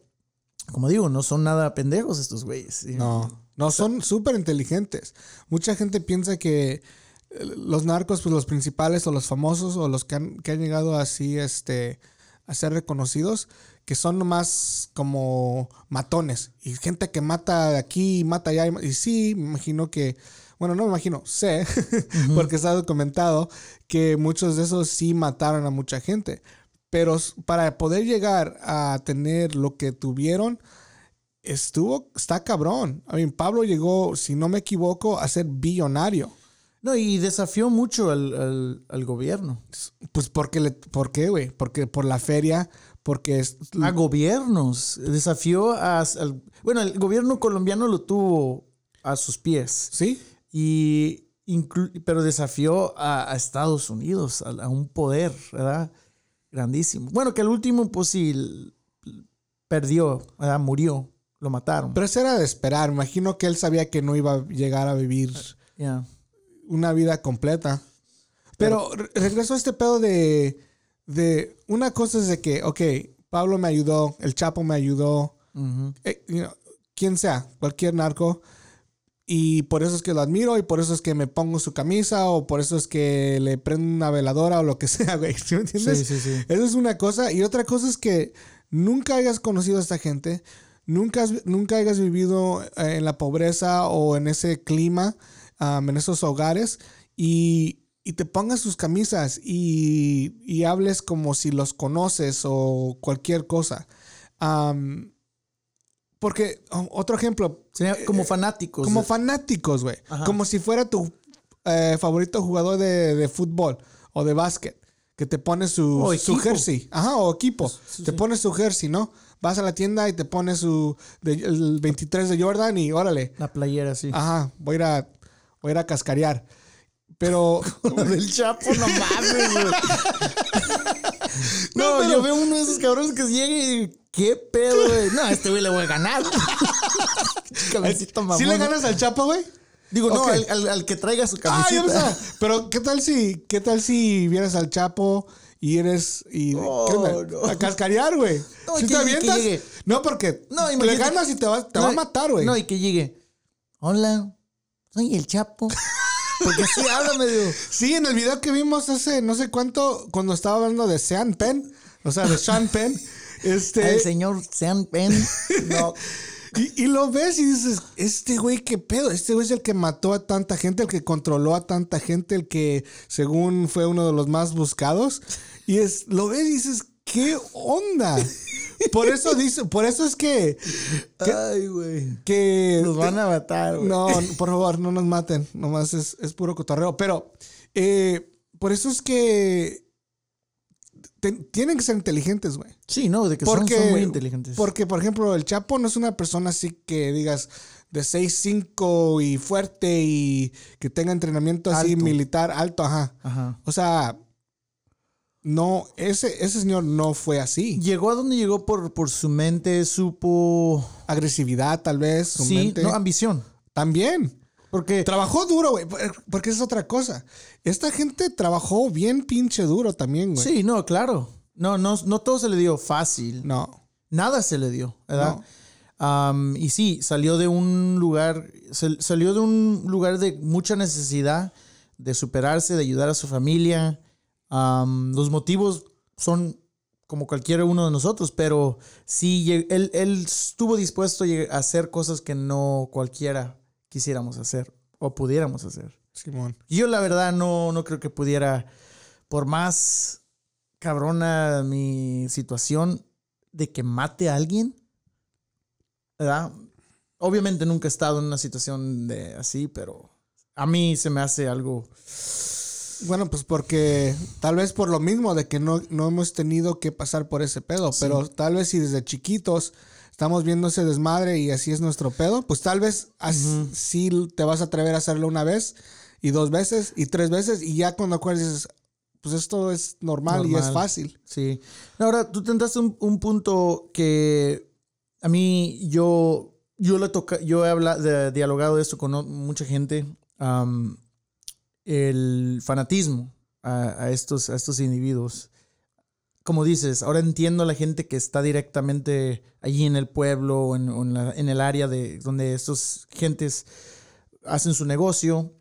como digo no son nada pendejos estos güeyes No, no, son súper inteligentes. Mucha gente piensa que eh, los narcos, pues los principales o los famosos o los que han, que han llegado así este, a ser reconocidos, que son nomás como matones y gente que mata aquí y mata allá. Y, y sí, me imagino que, bueno, no me imagino, sé, <laughs> porque está documentado que muchos de esos sí mataron a mucha gente. Pero para poder llegar a tener lo que tuvieron, estuvo, está cabrón. A mí, Pablo llegó, si no me equivoco, a ser billonario. no y desafió mucho al, al- al gobierno Pues porque le, ¿por qué, güey? Porque por la feria, porque es, a gobiernos desafió a, al bueno el gobierno colombiano lo tuvo a sus pies sí, Y inclu- pero desafió a, a Estados Unidos, a, a un poder, ¿verdad? Grandísimo. Bueno, que el último, pues sí, perdió, ¿verdad? Murió, lo mataron. Pero eso era de esperar. Imagino que él sabía que no iba a llegar a vivir Ya. una vida completa. Pero re- regreso a este pedo de, de... Una cosa es de que, ok, Pablo me ayudó, el Chapo me ayudó, Ujú. eh, you know, quien sea, cualquier narco. Y por eso es que lo admiro y por eso es que me pongo su camisa o por eso es que le prendo una veladora o lo que <laughs> sea, güey. ¿Sí me entiendes? Sí, sí, sí. Eso es una cosa. Y otra cosa es que nunca hayas conocido a esta gente, nunca, has- nunca hayas vivido eh, en la pobreza o en ese clima, um, en esos hogares, y, y te pongas sus camisas y, y hables como si los conoces o cualquier cosa. Um, porque, otro ejemplo, Sería como fanáticos. como fanáticos, güey. Como si fuera tu eh, favorito jugador de, de fútbol o de básquet. Que te pone su, su jersey. Ajá, o equipo. Sí, te sí. pone su jersey, ¿no? Vas a la tienda y te pones su de- el 23 de Jordan y órale. la playera, sí. Ajá, voy a ir a, voy a, ir a cascarear. Pero. <laughs> <laughs> del Chapo, no mames, güey. <laughs> No, No, pero- yo veo uno de esos cabrones que llega y ¿qué pedo, güey? No, a este güey le voy a ganar. Cabecito mamón. ¿Sí le ganas al Chapo, güey? Digo, no, al, al- al que traiga su Ah, ya camiseta. pensaba. Pero ¿qué tal si, qué tal si vieras al Chapo y eres y Oh, no. a cascarear, güey? No, ¿Sí que te llegue, avientas? No, porque No, le ganas y te va, te No, va a matar, güey. No, y que llegue. Hola, soy el Chapo. <laughs> Porque así habla medio. Sí, en el video que vimos hace no sé cuánto, cuando estaba hablando de Sean Penn, o sea, de Sean Penn, <laughs> este, El señor Sean Penn. <laughs> No. Y, y lo ves y dices, este güey, qué pedo, este güey es el que mató a tanta gente, el que controló a tanta gente, el que según fue uno de los más buscados, y es, lo ves y dices, ¿qué onda? Por eso dice, por eso es que, Ay, güey. que Nos van a matar, güey. No, por favor, no nos maten. Nomás es, es puro cotorreo. Pero eh, por eso es que te- tienen que ser inteligentes, güey. Sí, no, de que son- muy inteligentes. Porque, por ejemplo, el Chapo no es una persona así que digas de 6'5 y fuerte y que tenga entrenamiento así Alto. militar alto, ajá. Ajá. O sea, no, ese, ese señor no fue así. Llegó a donde llegó por, por su mente, supo. Agresividad, tal vez, su sí, mente. no, ambición. También. Porque. Trabajó duro, güey, porque esa es otra cosa. Esta gente trabajó bien pinche duro también, güey. Sí, no, claro. No, no, no todo se le dio fácil. No. Nada se le dio, ¿verdad? Am, y sí, salió de un lugar, sal- salió de un lugar de mucha necesidad de superarse, de ayudar a su familia. Am, los motivos son como cualquiera uno de nosotros, pero sí, él, él estuvo dispuesto a hacer cosas que no cualquiera quisiéramos hacer o pudiéramos hacer. Simón. Yo la verdad no, no creo que pudiera, por más cabrona mi situación de que mate a alguien, ¿verdad? Obviamente nunca he estado en una situación de así, pero a mí se me hace algo... Bueno, pues porque tal vez por lo mismo de que no, no hemos tenido que pasar por ese pedo, pero tal vez si desde chiquitos estamos viendo ese desmadre y así es nuestro pedo, pues tal vez así sí te vas a atrever a hacerlo una vez y dos veces y tres veces y ya cuando acuerdas dices, pues esto es normal, y es fácil. Sí. Ahora, tú tentaste un, un punto que a mí yo, yo le toca, yo he hablado, de, dialogado de esto con mucha gente. el fanatismo a, a estos, a estos individuos. Como dices, ahora entiendo a la gente que está directamente allí en el pueblo o en, el área de donde estos gentes hacen su negocio.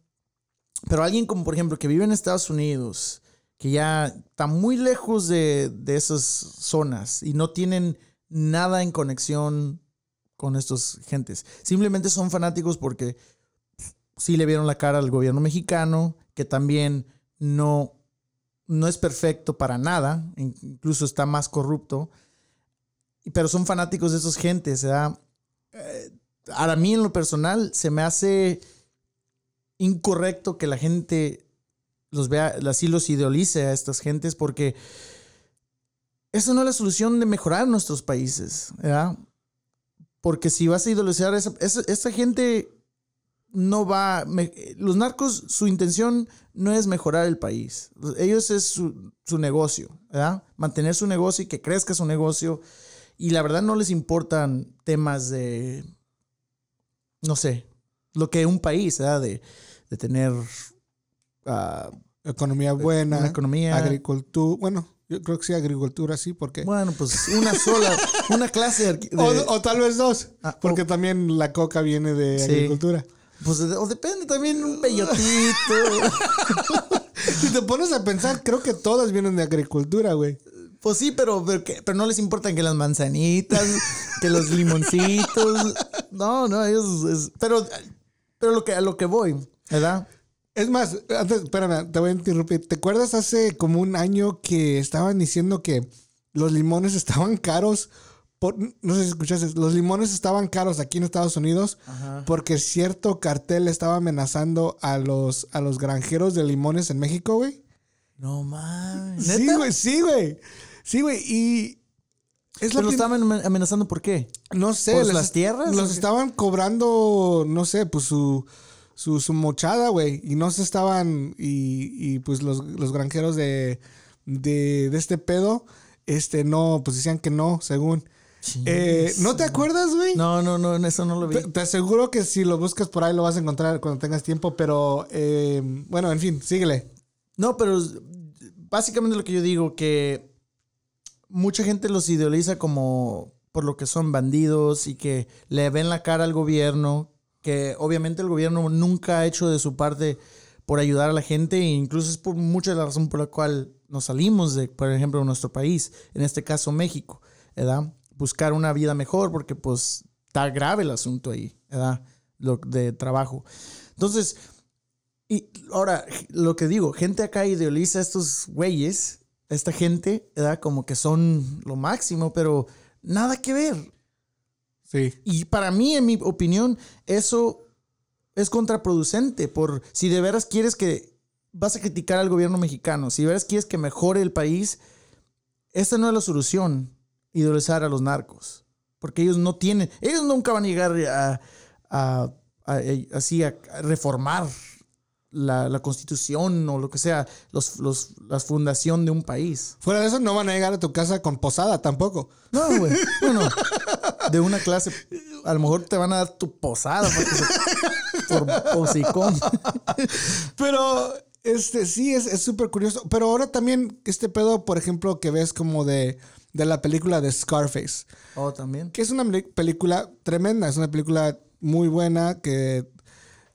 Pero alguien como, por ejemplo, que vive en Estados Unidos, que ya está muy lejos de, de esas zonas y no tienen nada en conexión con estos gentes. Simplemente son fanáticos porque sí le vieron la cara al gobierno mexicano, que también no, no es perfecto para nada, in- incluso está más corrupto, pero son fanáticos de esos gentes. ¿verdad? Eh, a mí en lo personal se me hace incorrecto que la gente los vea, así los idealice a estas gentes, porque eso no es la solución de mejorar nuestros países, ¿verdad? Porque si vas a idolizar a esa, esa gente, no va. me- los narcos, su intención no es mejorar el país. Ellos es su, su negocio, ¿verdad? Mantener su negocio y que crezca su negocio. Y la verdad no les importan temas de. No sé. Lo que un país, ¿verdad? De, de tener. ah, Economía buena. una economía. Agricultura. Bueno, yo creo que sí, agricultura sí, porque. Bueno, pues una sola. una clase de- <laughs> o, o tal vez dos. Ah, porque también la coca viene de Sí. agricultura. Pues o depende también un peyotito. <laughs> Si te pones a pensar, creo que todas vienen de agricultura, güey. Pues sí, pero, pero no les importan que las manzanitas, que los limoncitos. No, no, ellos. es- pero pero lo que, a lo que voy, ¿verdad? Es más, antes, espérame, te voy a interrumpir. ¿Te acuerdas hace como un año que estaban diciendo que los limones estaban caros? Por, no sé si escuchaste, los limones estaban caros aquí en Estados Unidos Ajá. porque cierto cartel estaba amenazando a los, a los granjeros de limones en México, güey. No mames. Sí, güey, sí, güey. Sí, güey, y... Es Pero lo estaban amen- amenazando, ¿por qué? No sé. ¿Por les- las tierras Los estaban cobrando, no sé, pues su, su, su mochada, güey. Y no se estaban. Y, y pues los, los granjeros de, de, de este pedo, este, no, pues decían que no, según. Eh, ¿No te acuerdas, güey? No, no, no, en eso no lo vi. Te, te aseguro que si lo buscas por ahí lo vas a encontrar cuando tengas tiempo, pero eh, bueno, en fin, síguele. No, pero básicamente lo que yo digo, que mucha gente los idealiza como por lo que son bandidos y que le ven la cara al gobierno, que obviamente el gobierno nunca ha hecho de su parte por ayudar a la gente e incluso es por mucha de la razón por la cual nos salimos de, por ejemplo, nuestro país, en este caso México, ¿verdad? Buscar una vida mejor porque pues está grave el asunto ahí, ¿verdad? Lo de trabajo. Entonces, y ahora, lo que digo, gente acá idealiza a estos güeyes, esta gente, ¿verdad? Como que son lo máximo, pero nada que ver. Sí. Y para mí, en mi opinión, eso es contraproducente. Por si de veras quieres que vas a criticar al gobierno mexicano, si de veras quieres que mejore el país, esta no es la solución, idealizar a los narcos. Porque ellos no tienen, ellos nunca van a llegar a, a- a- así a, reformar la, la constitución o lo que sea, los, los- la fundación de un país. Fuera de eso, no van a llegar a tu casa con posada tampoco. No, güey. Bueno, de una clase, a lo mejor te van a dar tu posada por hocicón. Pero, este, sí, es es súper curioso. Pero ahora también, este pedo, por ejemplo, que ves como de, de la película de Scarface, Oh, también. que es una película tremenda, es una película muy buena que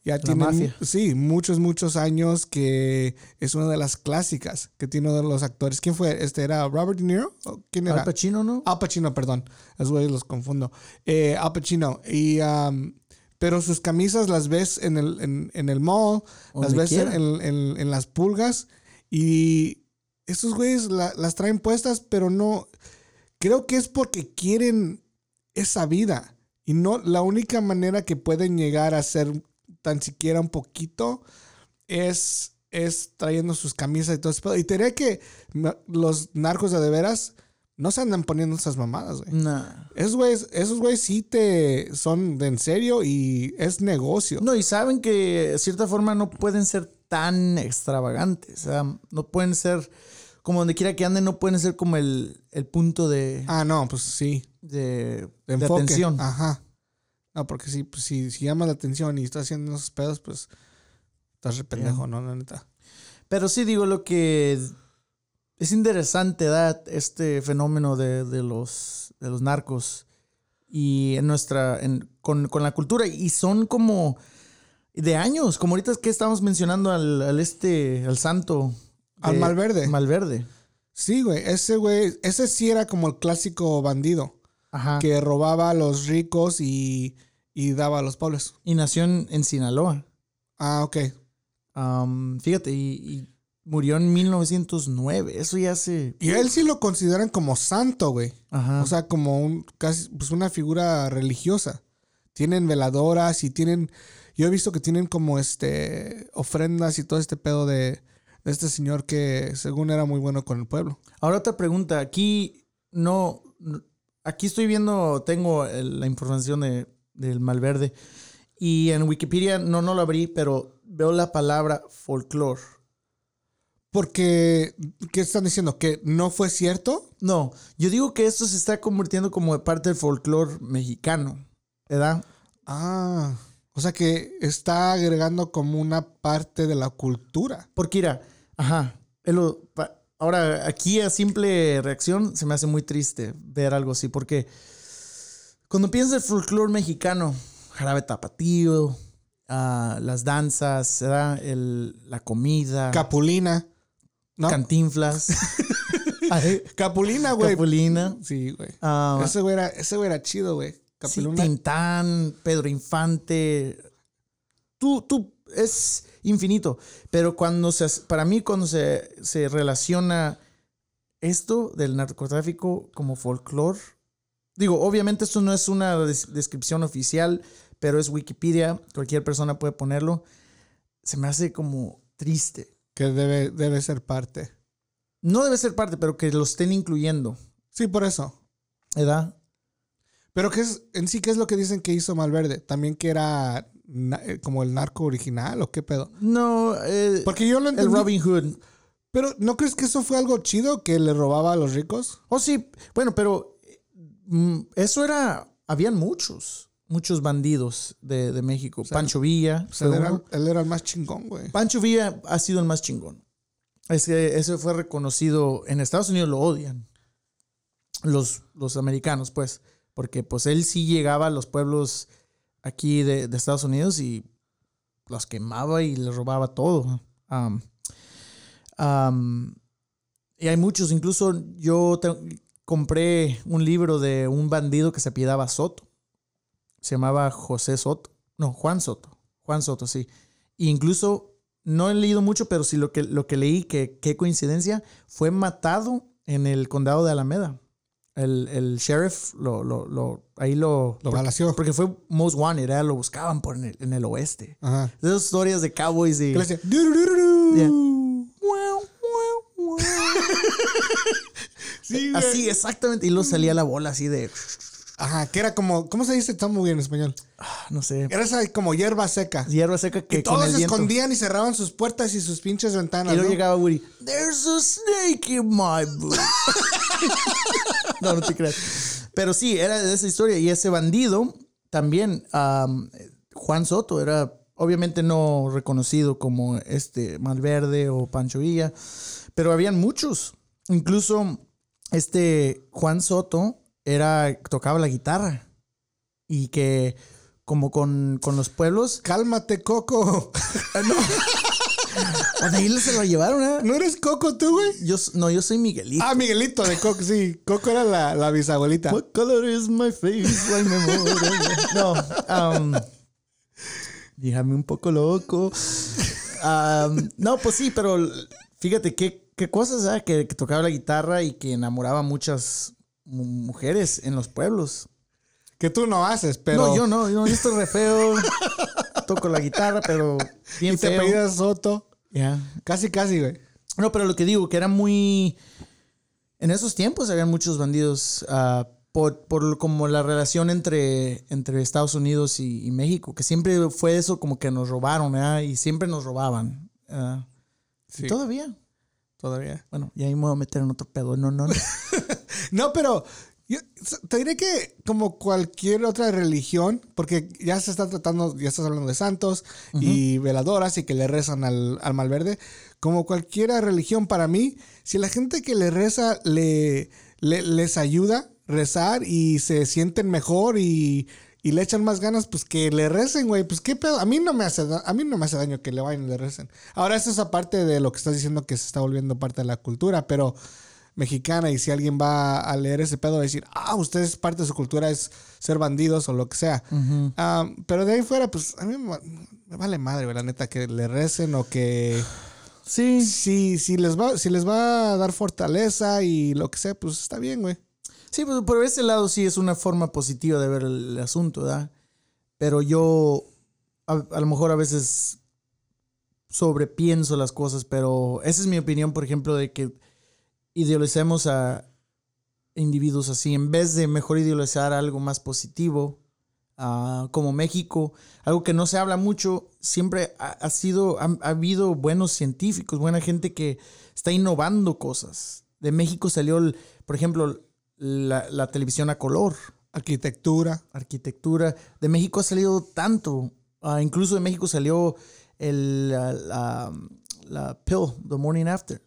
ya tiene, mafia. sí, muchos, muchos años, que es una de las clásicas que tiene uno de los actores. ¿Quién fue? Este era Robert De Niro? ¿O ¿Quién era? Al Pacino, ¿no? Al Pacino, perdón. Güeyes los confundo. Eh, Al Pacino. Y, um, pero sus camisas las ves en el, en, en el mall, las ves en- en- en las pulgas. Y estos güeyes la- las traen puestas, pero no. Creo que es porque quieren esa vida. Y no, la única manera que pueden llegar a ser tan siquiera un poquito es, es trayendo sus camisas y todo eso. Y te diré que los narcos de de veras no se andan poniendo esas mamadas, güey. Nah. Esos güeyes, esos güeyes sí te son de en serio y es negocio. No, y saben que de cierta forma no pueden ser tan extravagantes. O sea, no pueden ser, como donde quiera que anden, no pueden ser como el, el punto de, Ah, no, pues sí. de, De, atención. Ajá. No, porque sí, pues, si, si llamas la atención y estás haciendo esos pedos, pues estás re pendejo, ¿no? La neta. Pero sí digo lo que es interesante, ¿verdad? Este fenómeno de, de los, de los narcos y en nuestra, en- con, con la cultura. Y son como de años, como ahorita es que estamos mencionando al, al este, al santo. Al de- Malverde. Malverde. Sí, güey. Ese güey, ese sí era como el clásico bandido Ajá. que robaba a los ricos y, y daba a los pobres. Y nació en, en Sinaloa. Ah, ok. Am, fíjate, y, y murió en 1909. Eso ya hace... Y él sí lo consideran como santo, güey. Ajá. O sea, como un, casi, pues una figura religiosa. Tienen veladoras y tienen, yo he visto que tienen como este, ofrendas y todo este pedo de este señor que según era muy bueno con el pueblo. Ahora otra pregunta. Aquí no. Aquí estoy viendo, tengo el- la información de, del Malverde. Y en Wikipedia no, no lo abrí, pero veo la palabra folclore. Porque, ¿qué están diciendo? ¿Que no fue cierto? No, yo digo que esto se está convirtiendo como parte del folclore mexicano, ¿verdad? Ah, o sea que está agregando como una parte de la cultura. Porque mira, ajá, es lo- pa- ahora aquí a simple reacción se me hace muy triste ver algo así, porque cuando piensas el folclore mexicano, jarabe tapatío, ah, las danzas, la comida, Capulina. ¿No? cantinflas, <laughs> Capulina, güey. capulina, Sí, güey. ah, ese güey era, ese güey era chido, güey. sí, Capulina. Tintán, Pedro Infante. Tú, tú, es infinito. Pero cuando se, para mí, cuando se, se relaciona esto del narcotráfico como folclore, digo, obviamente esto no es una des- descripción oficial, pero es Wikipedia, cualquier persona puede ponerlo. Se me hace como triste. que debe, debe ser parte. No debe ser parte, pero que lo estén incluyendo, Sí, por eso. ¿verdad? Pero ¿qué es, en sí, ¿qué es lo que dicen que hizo Malverde? ¿También que era como el narco original o qué pedo? No, eh, Porque yo lo el entendí. Robin Hood. Pero ¿no crees que eso fue algo chido que le robaba a los ricos? Oh, sí. Bueno, pero mm, eso era. Habían muchos, muchos bandidos de, de México. Pancho Villa. O sea, fue él, era, él era el más chingón, güey. Pancho Villa ha sido el más chingón. Es que ese fue reconocido. En Estados Unidos lo odian. Los, los americanos, pues. Porque pues él sí llegaba a los pueblos aquí de, Estados Unidos y los quemaba y les robaba todo. Am, am, y hay muchos, incluso yo compré un libro de un bandido que se apellidaba Soto. Se llamaba José Soto. No, Juan Soto. Juan Soto, sí. E incluso no he leído mucho, pero sí lo que, lo que leí, que qué coincidencia, fue matado en el condado de Alameda. El, el sheriff lo, lo, lo- ahí lo... Lo balació. Porque fue most wanted, ¿verdad? lo buscaban por en el, en el oeste. Ajá. De esas historias de cowboys y... <laughs> Sí. Así, exactamente. Y luego salía la bola así de... Ajá, que era como, ¿cómo se dice? Bien en español. ah, No sé. Era esa como hierba seca. Hierba seca que Todos el se viento. escondían y cerraban sus puertas y sus pinches ventanas. Y luego ¿no? llegaba Woody. There's a snake in my boot. <laughs> no, no te creas. Pero sí, era de esa historia. Y ese bandido también, am, Juan Soto, era obviamente no reconocido como este Malverde o Pancho Villa, pero habían muchos. Incluso este Juan Soto era, tocaba la guitarra. Y que como con, con los pueblos, Cálmate, Coco. <laughs> o de ahí se lo llevaron, ¿eh? ¿No eres Coco tú, güey? Yo, no, yo soy Miguelito. Ah, Miguelito de Coco, sí. Coco era la, la bisabuelita. What color is my face? No, um, déjame un poco loco. Um, no, pues sí, pero fíjate qué, qué cosas, ¿ah? que, que tocaba la guitarra y que enamoraba a muchas mu- mujeres en los pueblos. Que tú no haces, pero. No, yo no, yo, yo estoy re feo. <laughs> Toco la guitarra, pero bien Y te feo. Soto. Ya. Casi, casi, güey. No, pero lo que digo, que era muy... En esos tiempos había muchos bandidos ah, por, por como la relación entre, entre Estados Unidos y, y México, que siempre fue eso como que nos robaron, ¿verdad? Y siempre nos robaban. Y Sí. todavía. Todavía. Bueno, y ahí me voy a meter en otro pedo. No, no, no. <laughs> No, pero yo te diré que como cualquier otra religión, porque ya se está tratando, ya estás hablando de santos y veladoras y que le rezan al, al Malverde, como cualquier religión para mí, si la gente que le reza le, le- les ayuda rezar y se sienten mejor y, y le echan más ganas, pues que le recen, güey. Pues qué pedo. A mí no me hace, a mí no me hace daño que le vayan y le recen. Ahora, eso es aparte de lo que estás diciendo que se está volviendo parte de la cultura, pero mexicana y si alguien va a leer ese pedo va a decir, ah, ustedes parte de su cultura es ser bandidos o lo que sea. Ah, pero de ahí fuera, pues a mí me, va- me vale madre, la neta, que le recen o que <sighs> Sí. si, si, les va, si les va a dar fortaleza y lo que sea, pues está bien, güey. Sí, pues por ese lado sí es una forma positiva de ver el, asunto, ¿verdad? Pero yo a, a lo mejor a veces sobrepienso las cosas, pero esa es mi opinión, por ejemplo, de que idealicemos a individuos así. En vez de mejor idealizar algo más positivo, ah, como México, algo que no se habla mucho, siempre ha, ha sido, ha, ha habido buenos científicos, buena gente que está innovando cosas. De México salió, el- por ejemplo, la, la televisión a color, Arquitectura. arquitectura. De México ha salido tanto. Ah, incluso de México salió el, la, la, la pill, the morning after,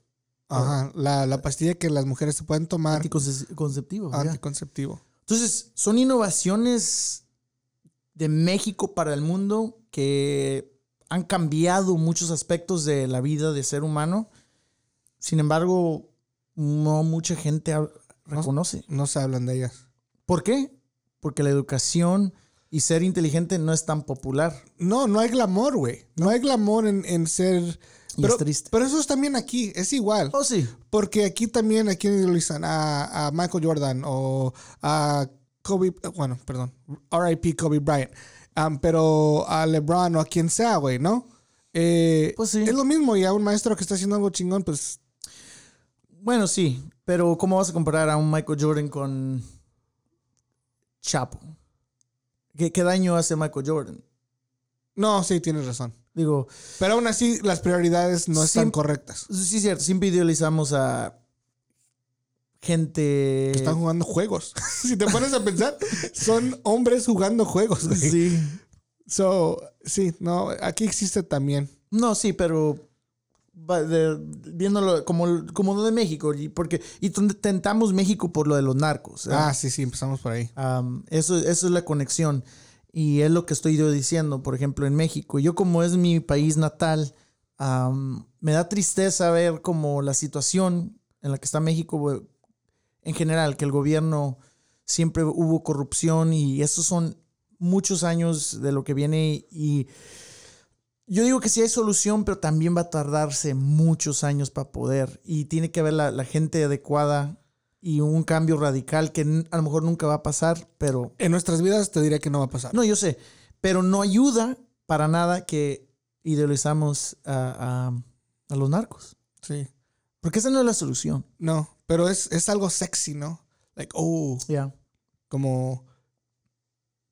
Ajá. La, la pastilla que las mujeres se pueden tomar anticonceptivo. ya. anticonceptivo. Entonces, son innovaciones de México para el mundo que han cambiado muchos aspectos de la vida de ser humano. Sin embargo, no mucha gente reconoce. No se hablan de ellas. ¿Por qué? Porque la educación y ser inteligente no es tan popular. No, no hay glamour, güey. No hay glamour en, en ser. Y Pero, es triste. pero eso es también aquí, es igual. Oh, sí. Porque aquí también, aquí utilizan a, a Michael Jordan o a Kobe, bueno, perdón, RIP Kobe Bryant, Um, pero a LeBron o a quien sea, güey, ¿no? Eh, Pues sí. Es lo mismo y a un maestro que está haciendo algo chingón, pues Bueno, sí. Pero ¿cómo vas a comparar a un Michael Jordan con Chapo? ¿Qué, qué daño hace Michael Jordan? No, sí, tienes razón. Digo, Pero aún así, las prioridades no están correctas. Sí, cierto. Siempre idealizamos a gente. Están jugando juegos. <laughs> si te pones a pensar, son hombres jugando juegos, güey. Sí. So, sí, no, aquí existe también. No, sí, pero de- viéndolo como, como lo de México. Y, porque, y tentamos México por lo de los narcos. ¿eh? Ah, sí, sí, empezamos por ahí. Eso, eso es la conexión. Y es lo que estoy yo diciendo, por ejemplo, en México. Yo como es mi país natal, me da tristeza ver como la situación en la que está México en general, que el gobierno siempre hubo corrupción y esos son muchos años de lo que viene y yo digo que sí hay solución, pero también va a tardarse muchos años para poder y tiene que haber la gente adecuada y un cambio radical que a lo mejor nunca va a pasar, pero En nuestras vidas te diría que no va a pasar. no, yo sé, pero no ayuda para nada que idealizamos a, a- a los narcos, Sí. porque esa no es la solución. No, pero es, es algo sexy, ¿no? Like, oh, Ya. como.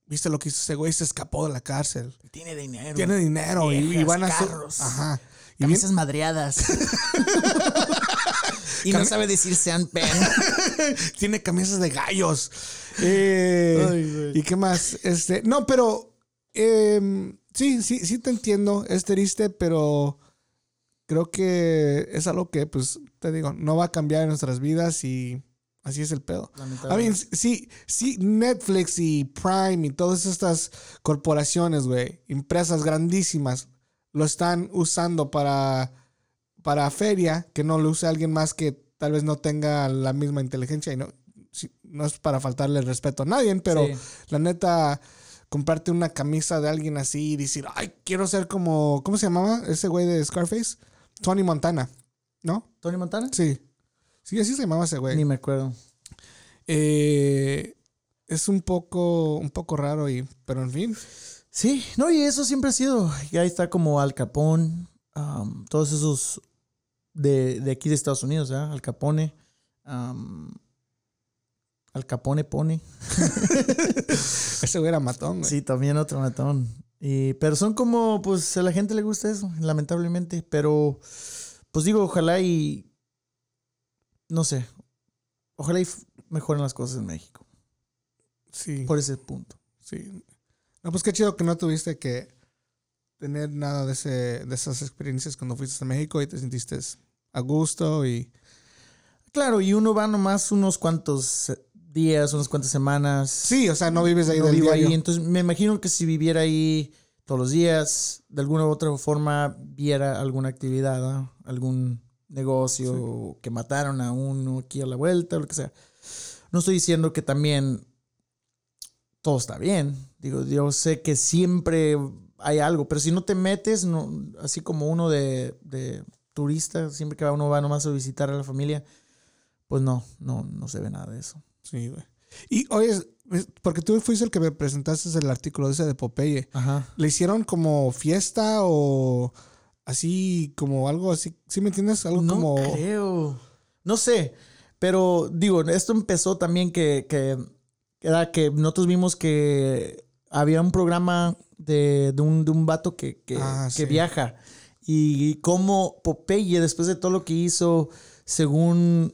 ¿Viste lo que hizo ese güey? Se escapó de la cárcel. Tiene dinero. Tiene dinero y, van a carros. Ajá. Y bien- Camisas madreadas. <laughs> <laughs> y no sabe decir Sean Penn. <laughs> tiene camisas de gallos. Eh, Ay. ¿Y qué más? Este, no, pero em, sí, sí, sí te entiendo. Es triste, pero creo que es algo que, pues, te digo, no va a cambiar en nuestras vidas y así es el pedo. I mean, sí, sí, Netflix y Prime y todas estas corporaciones, güey, empresas grandísimas, lo están usando para, para feria, que no lo use alguien más que tal vez no tenga la misma inteligencia y no, sí, no es para faltarle el respeto a nadie, pero Sí. la neta, comprarte una camisa de alguien así y decir, ay, quiero ser como, ¿cómo se llamaba ese güey de Scarface? Tony Montana, ¿no? ¿Tony Montana? Sí. Sí, así se llamaba ese güey. Ni me acuerdo. Eh, es un poco, un poco raro, y, pero en fin. Sí, no, y eso siempre ha sido. Y ahí está como Al Capone, um, todos esos de, de aquí de Estados Unidos, ¿eh? Al Capone, um, Al Capone pone. <laughs> Ese güey era matón, güey. Sí, también otro matón. Y, pero son como, pues a la gente le gusta eso, lamentablemente. Pero, pues digo, ojalá y. No sé. Ojalá y mejoren las cosas en México. Sí, Por ese punto. sí. No, pues qué chido que no tuviste que tener nada de, ese, de esas experiencias cuando fuiste a México y te sentiste a gusto y... Claro, y uno va nomás unos cuantos días, unas cuantas semanas. Sí, o sea, no vives ahí no del vivo ahí. diario. Entonces, me imagino que si viviera ahí todos los días, de alguna u otra forma, viera alguna actividad, ¿no? algún negocio, o que mataron a uno aquí a la vuelta, o lo que sea. No estoy diciendo que también todo está bien. Digo, yo sé que siempre hay algo, pero si no te metes, no, así como uno de, de turista, siempre que uno va nomás a visitar a la familia, pues no, no, no se ve nada de eso. Sí, güey. Y oye, es- porque tú fuiste el que me presentaste el artículo ese de Popeye. Ajá. ¿Le hicieron como fiesta o así, como algo así? ¿Sí me entiendes? Algo No como... creo. No sé. Pero digo, esto empezó también que, que era que nosotros vimos que había un programa de, de un, de un vato que, que, Ah, que sí. viaja. Y cómo Popeye, después de todo lo que hizo, según.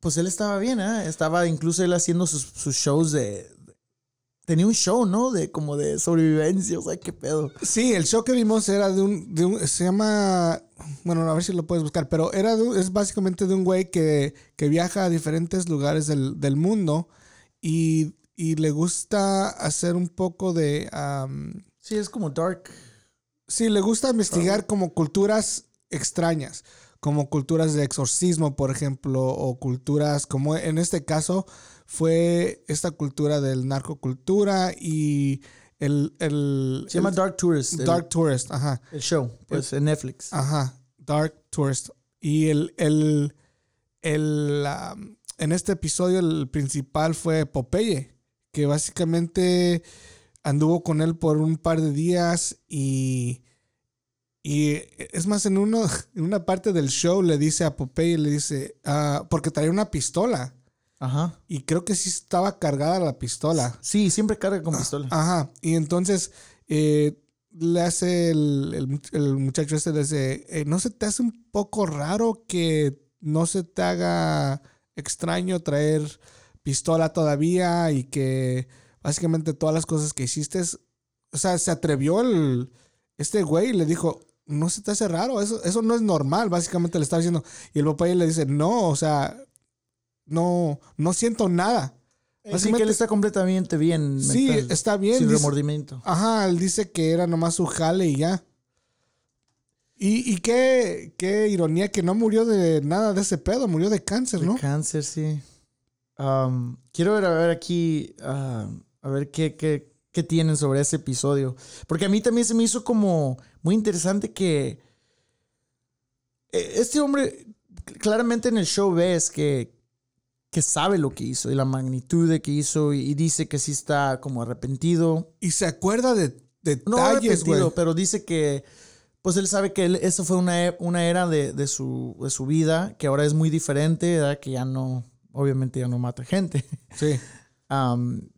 Pues él estaba bien, ¿eh? Estaba incluso él haciendo sus, sus shows de. Tenía un show, ¿no? De como de sobrevivencia, o sea, qué pedo. Sí, el show que vimos era de un, de un- se llama, bueno, a ver si lo puedes buscar, pero era de es básicamente de un güey que, que viaja a diferentes lugares del, del mundo y, y le gusta hacer un poco de, am, Sí, es como dark. sí, le gusta investigar como culturas extrañas, como culturas de exorcismo, por ejemplo, o culturas como en este caso fue esta cultura del narcocultura y el, el, Se llama el- Dark Tourist. El, Dark Tourist, ajá. el show, pues en Netflix. Ajá, Dark Tourist. Y el, el, el, um, en este episodio el principal fue Popeye, que básicamente anduvo con él por un par de días y, y es más, en, uno, <laughs> en una parte del show le dice a Popeye, le dice, ah, porque traía una pistola Ajá. y creo que sí estaba cargada la pistola. Sí, siempre carga con pistola. Ajá, y entonces eh, le hace el, el much- el muchacho este, le dice, eh, ¿no se te hace un poco raro que no se te haga extraño traer pistola todavía y que básicamente todas las cosas que hiciste, o sea, se atrevió el, este güey y le dijo, no se te hace raro, eso, eso no es normal, básicamente le estaba diciendo, y el papá le dice, no, o sea, no, no siento nada. Así que Básicamente- él está completamente bien. Sí, mental, está bien. Sin dice- remordimiento. Ajá, él dice que era nomás su jale y ya. Y, y qué, qué ironía que no murió de nada de ese pedo, murió de cáncer, De ¿no? cáncer, sí. Um, quiero ver a ver aquí, a ver qué, qué, qué tienen sobre ese episodio. Porque a mí también se me hizo como muy interesante que eh, este hombre, claramente en el show ves que, que sabe lo que hizo y la magnitud de que hizo y, y dice que sí está como arrepentido. Y se acuerda de No detalles, güey. arrepentido, pero dice que pues él sabe que él- eso fue una, e- una era de, de su, de su vida que ahora es muy diferente, ¿verdad? que ya no, obviamente ya no mata gente. <laughs> Sí. Um,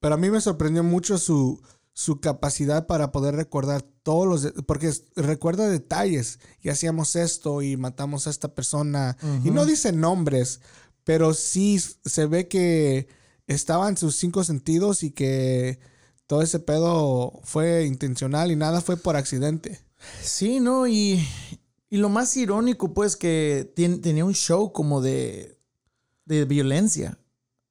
Pero a mí me sorprendió mucho su, su capacidad para poder recordar todos los... porque recuerda detalles. Y hacíamos esto y matamos a esta persona. Y no dice nombres, pero sí se ve que estaba en sus cinco sentidos y que todo ese pedo fue intencional y nada fue por accidente. sí, ¿no? Y, y lo más irónico, pues, que tenía un show como de, de violencia.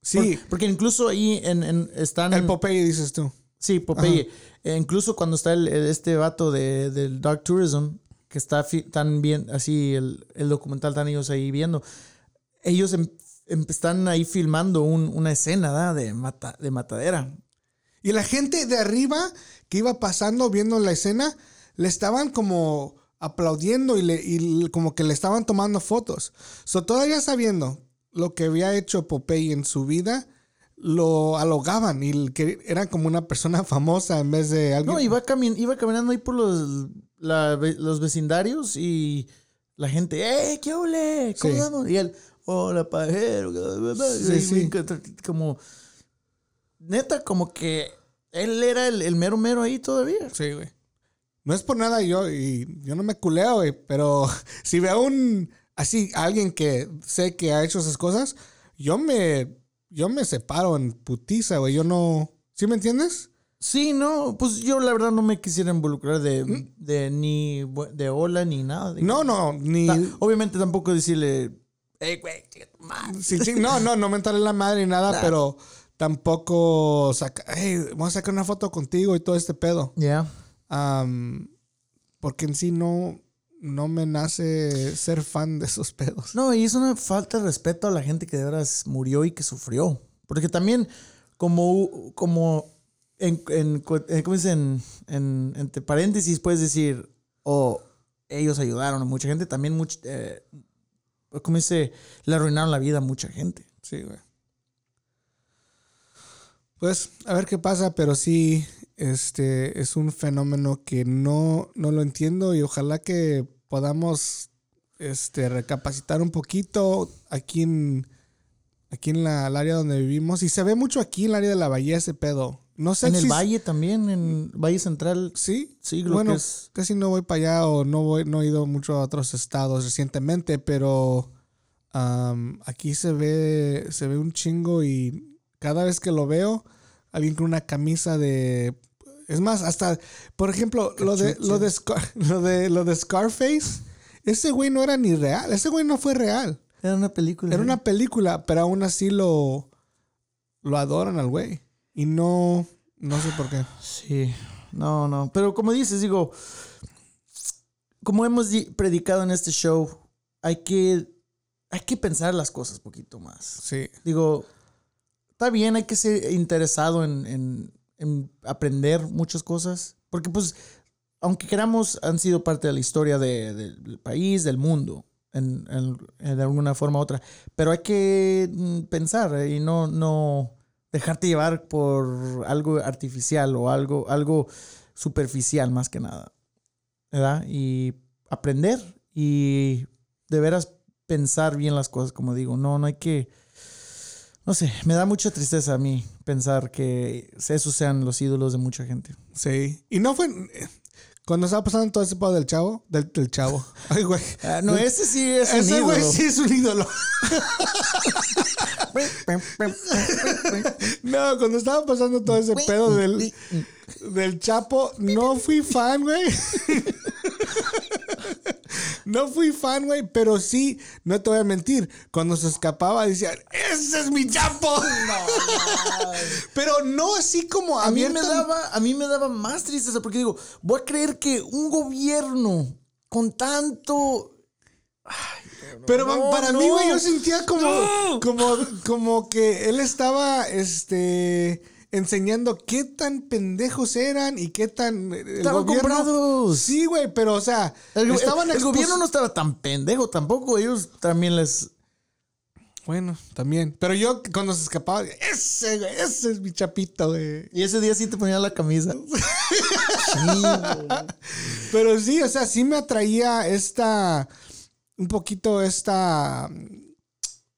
Sí, Por- porque incluso ahí en, en- están... el Popeye dices tú. Sí, Popeye. Eh, incluso cuando está el, este vato de, del Dark Tourism, que está tan bien, así el, el documental están ellos ahí viendo, ellos em- em- están ahí filmando un- una escena ¿verdad? de, mata, de matadera. Y la gente de arriba que iba pasando viendo la escena, le estaban como aplaudiendo y, le, y como que le estaban tomando fotos. So, todavía sabiendo lo que había hecho Popeye en su vida, lo alogaban y que era como una persona <laughs> famosa en vez de alguien. No, iba, cami- iba caminando ahí por los, la los vecindarios y la gente, ¡eh, qué ole! ¿Cómo Sí. andamos?" Y él, hola, pajero. Sí, sí. Como, neta, como que él era el, el mero mero ahí todavía. Sí, güey. No es por nada yo, y yo no me culeo, güey, pero <laughs> si veo un, así, alguien que sé que ha hecho esas cosas, yo me, yo me separo en putiza, güey. Yo no, ¿sí me entiendes? Sí, no, pues yo la verdad no me quisiera involucrar de, Mm. de ni de hola ni nada. de- No, no, ni, Ta- obviamente tampoco decirle, hey, güey, chica tu madre". sí, sí, no, no, no mentarle la madre ni nada, <laughs> Nah. pero tampoco saca, hey, vamos a sacar una foto contigo y todo este pedo. Ya. Am, porque en sí no, no me nace ser fan de esos pedos. No, y es una falta de respeto a la gente que de veras murió y que sufrió. Porque también, como, como en, en, ¿cómo dicen? En, entre paréntesis puedes decir, o ellos ayudaron a mucha gente, también, much, eh, ¿cómo dice? Le arruinaron la vida a mucha gente. Sí, güey. Pues a ver qué pasa, pero sí, este es un fenómeno que no, no lo entiendo y ojalá que podamos este, recapacitar un poquito aquí en, aquí en la, el área donde vivimos. Y se ve mucho aquí en el área de la bahía ese pedo. no sé En el si- Valle también, en Valle Central. Sí, Sí, lo bueno, que es. casi no voy para allá o no voy, no he ido mucho a otros estados recientemente, pero aquí se ve, se ve un chingo y cada vez que lo veo, alguien con una camisa de, es más, hasta, por ejemplo, lo de, lo de, Scar- <laughs> lo de, lo de Scarface, ese güey no era ni real, ese güey no fue real, Era una película. era una película, pero aún así lo, lo adoran al güey y no, no sé por qué. Sí, no, no. Pero como dices, digo, como hemos di- predicado en este show, hay que, hay que pensar las cosas un poquito más. Sí, Digo, está bien, hay que ser interesado en, en- en aprender muchas cosas, porque pues, aunque queramos, han sido parte de la historia de- del país, del mundo, en de alguna forma u otra, pero hay que mm, pensar eh, y no, no dejarte llevar por algo artificial o algo, algo superficial más que nada, ¿verdad? Y aprender y de veras pensar bien las cosas, como digo, no, no hay que... No sé, me da mucha tristeza a mí pensar que esos sean los ídolos de mucha gente. Sí. Y no fue. Cuando estaba pasando todo ese pedo del chavo, del, del chavo. <laughs> Ay, güey. Ah, no, ese sí es un Ese güey ídolo. sí es un ídolo. <laughs> No, cuando estaba pasando todo ese pedo del, del Chapo, no fui fan, güey. <laughs> No fui fan, güey, pero sí, no te voy a mentir. Cuando se escapaba decían, ¡Ese es mi Chapo! Pero no así como A mí, me daba, a mí me daba más tristeza porque digo, voy a creer que un gobierno con tanto... Pero No, para no. mí, güey, yo sentía como, como, como que él estaba, este, enseñando qué tan pendejos eran y qué tan eh, el Estaban gobierno- comprados. Sí, güey, pero o sea, El, estaban el- el expos- gobierno no estaba tan pendejo tampoco, ellos también les... Bueno, también. Pero yo cuando se escapaba, ese, güey, ese es mi chapito, güey. Y ese día sí te ponían la camisa. Sí. <laughs> Pero sí, o sea, sí me atraía esta, un poquito esta,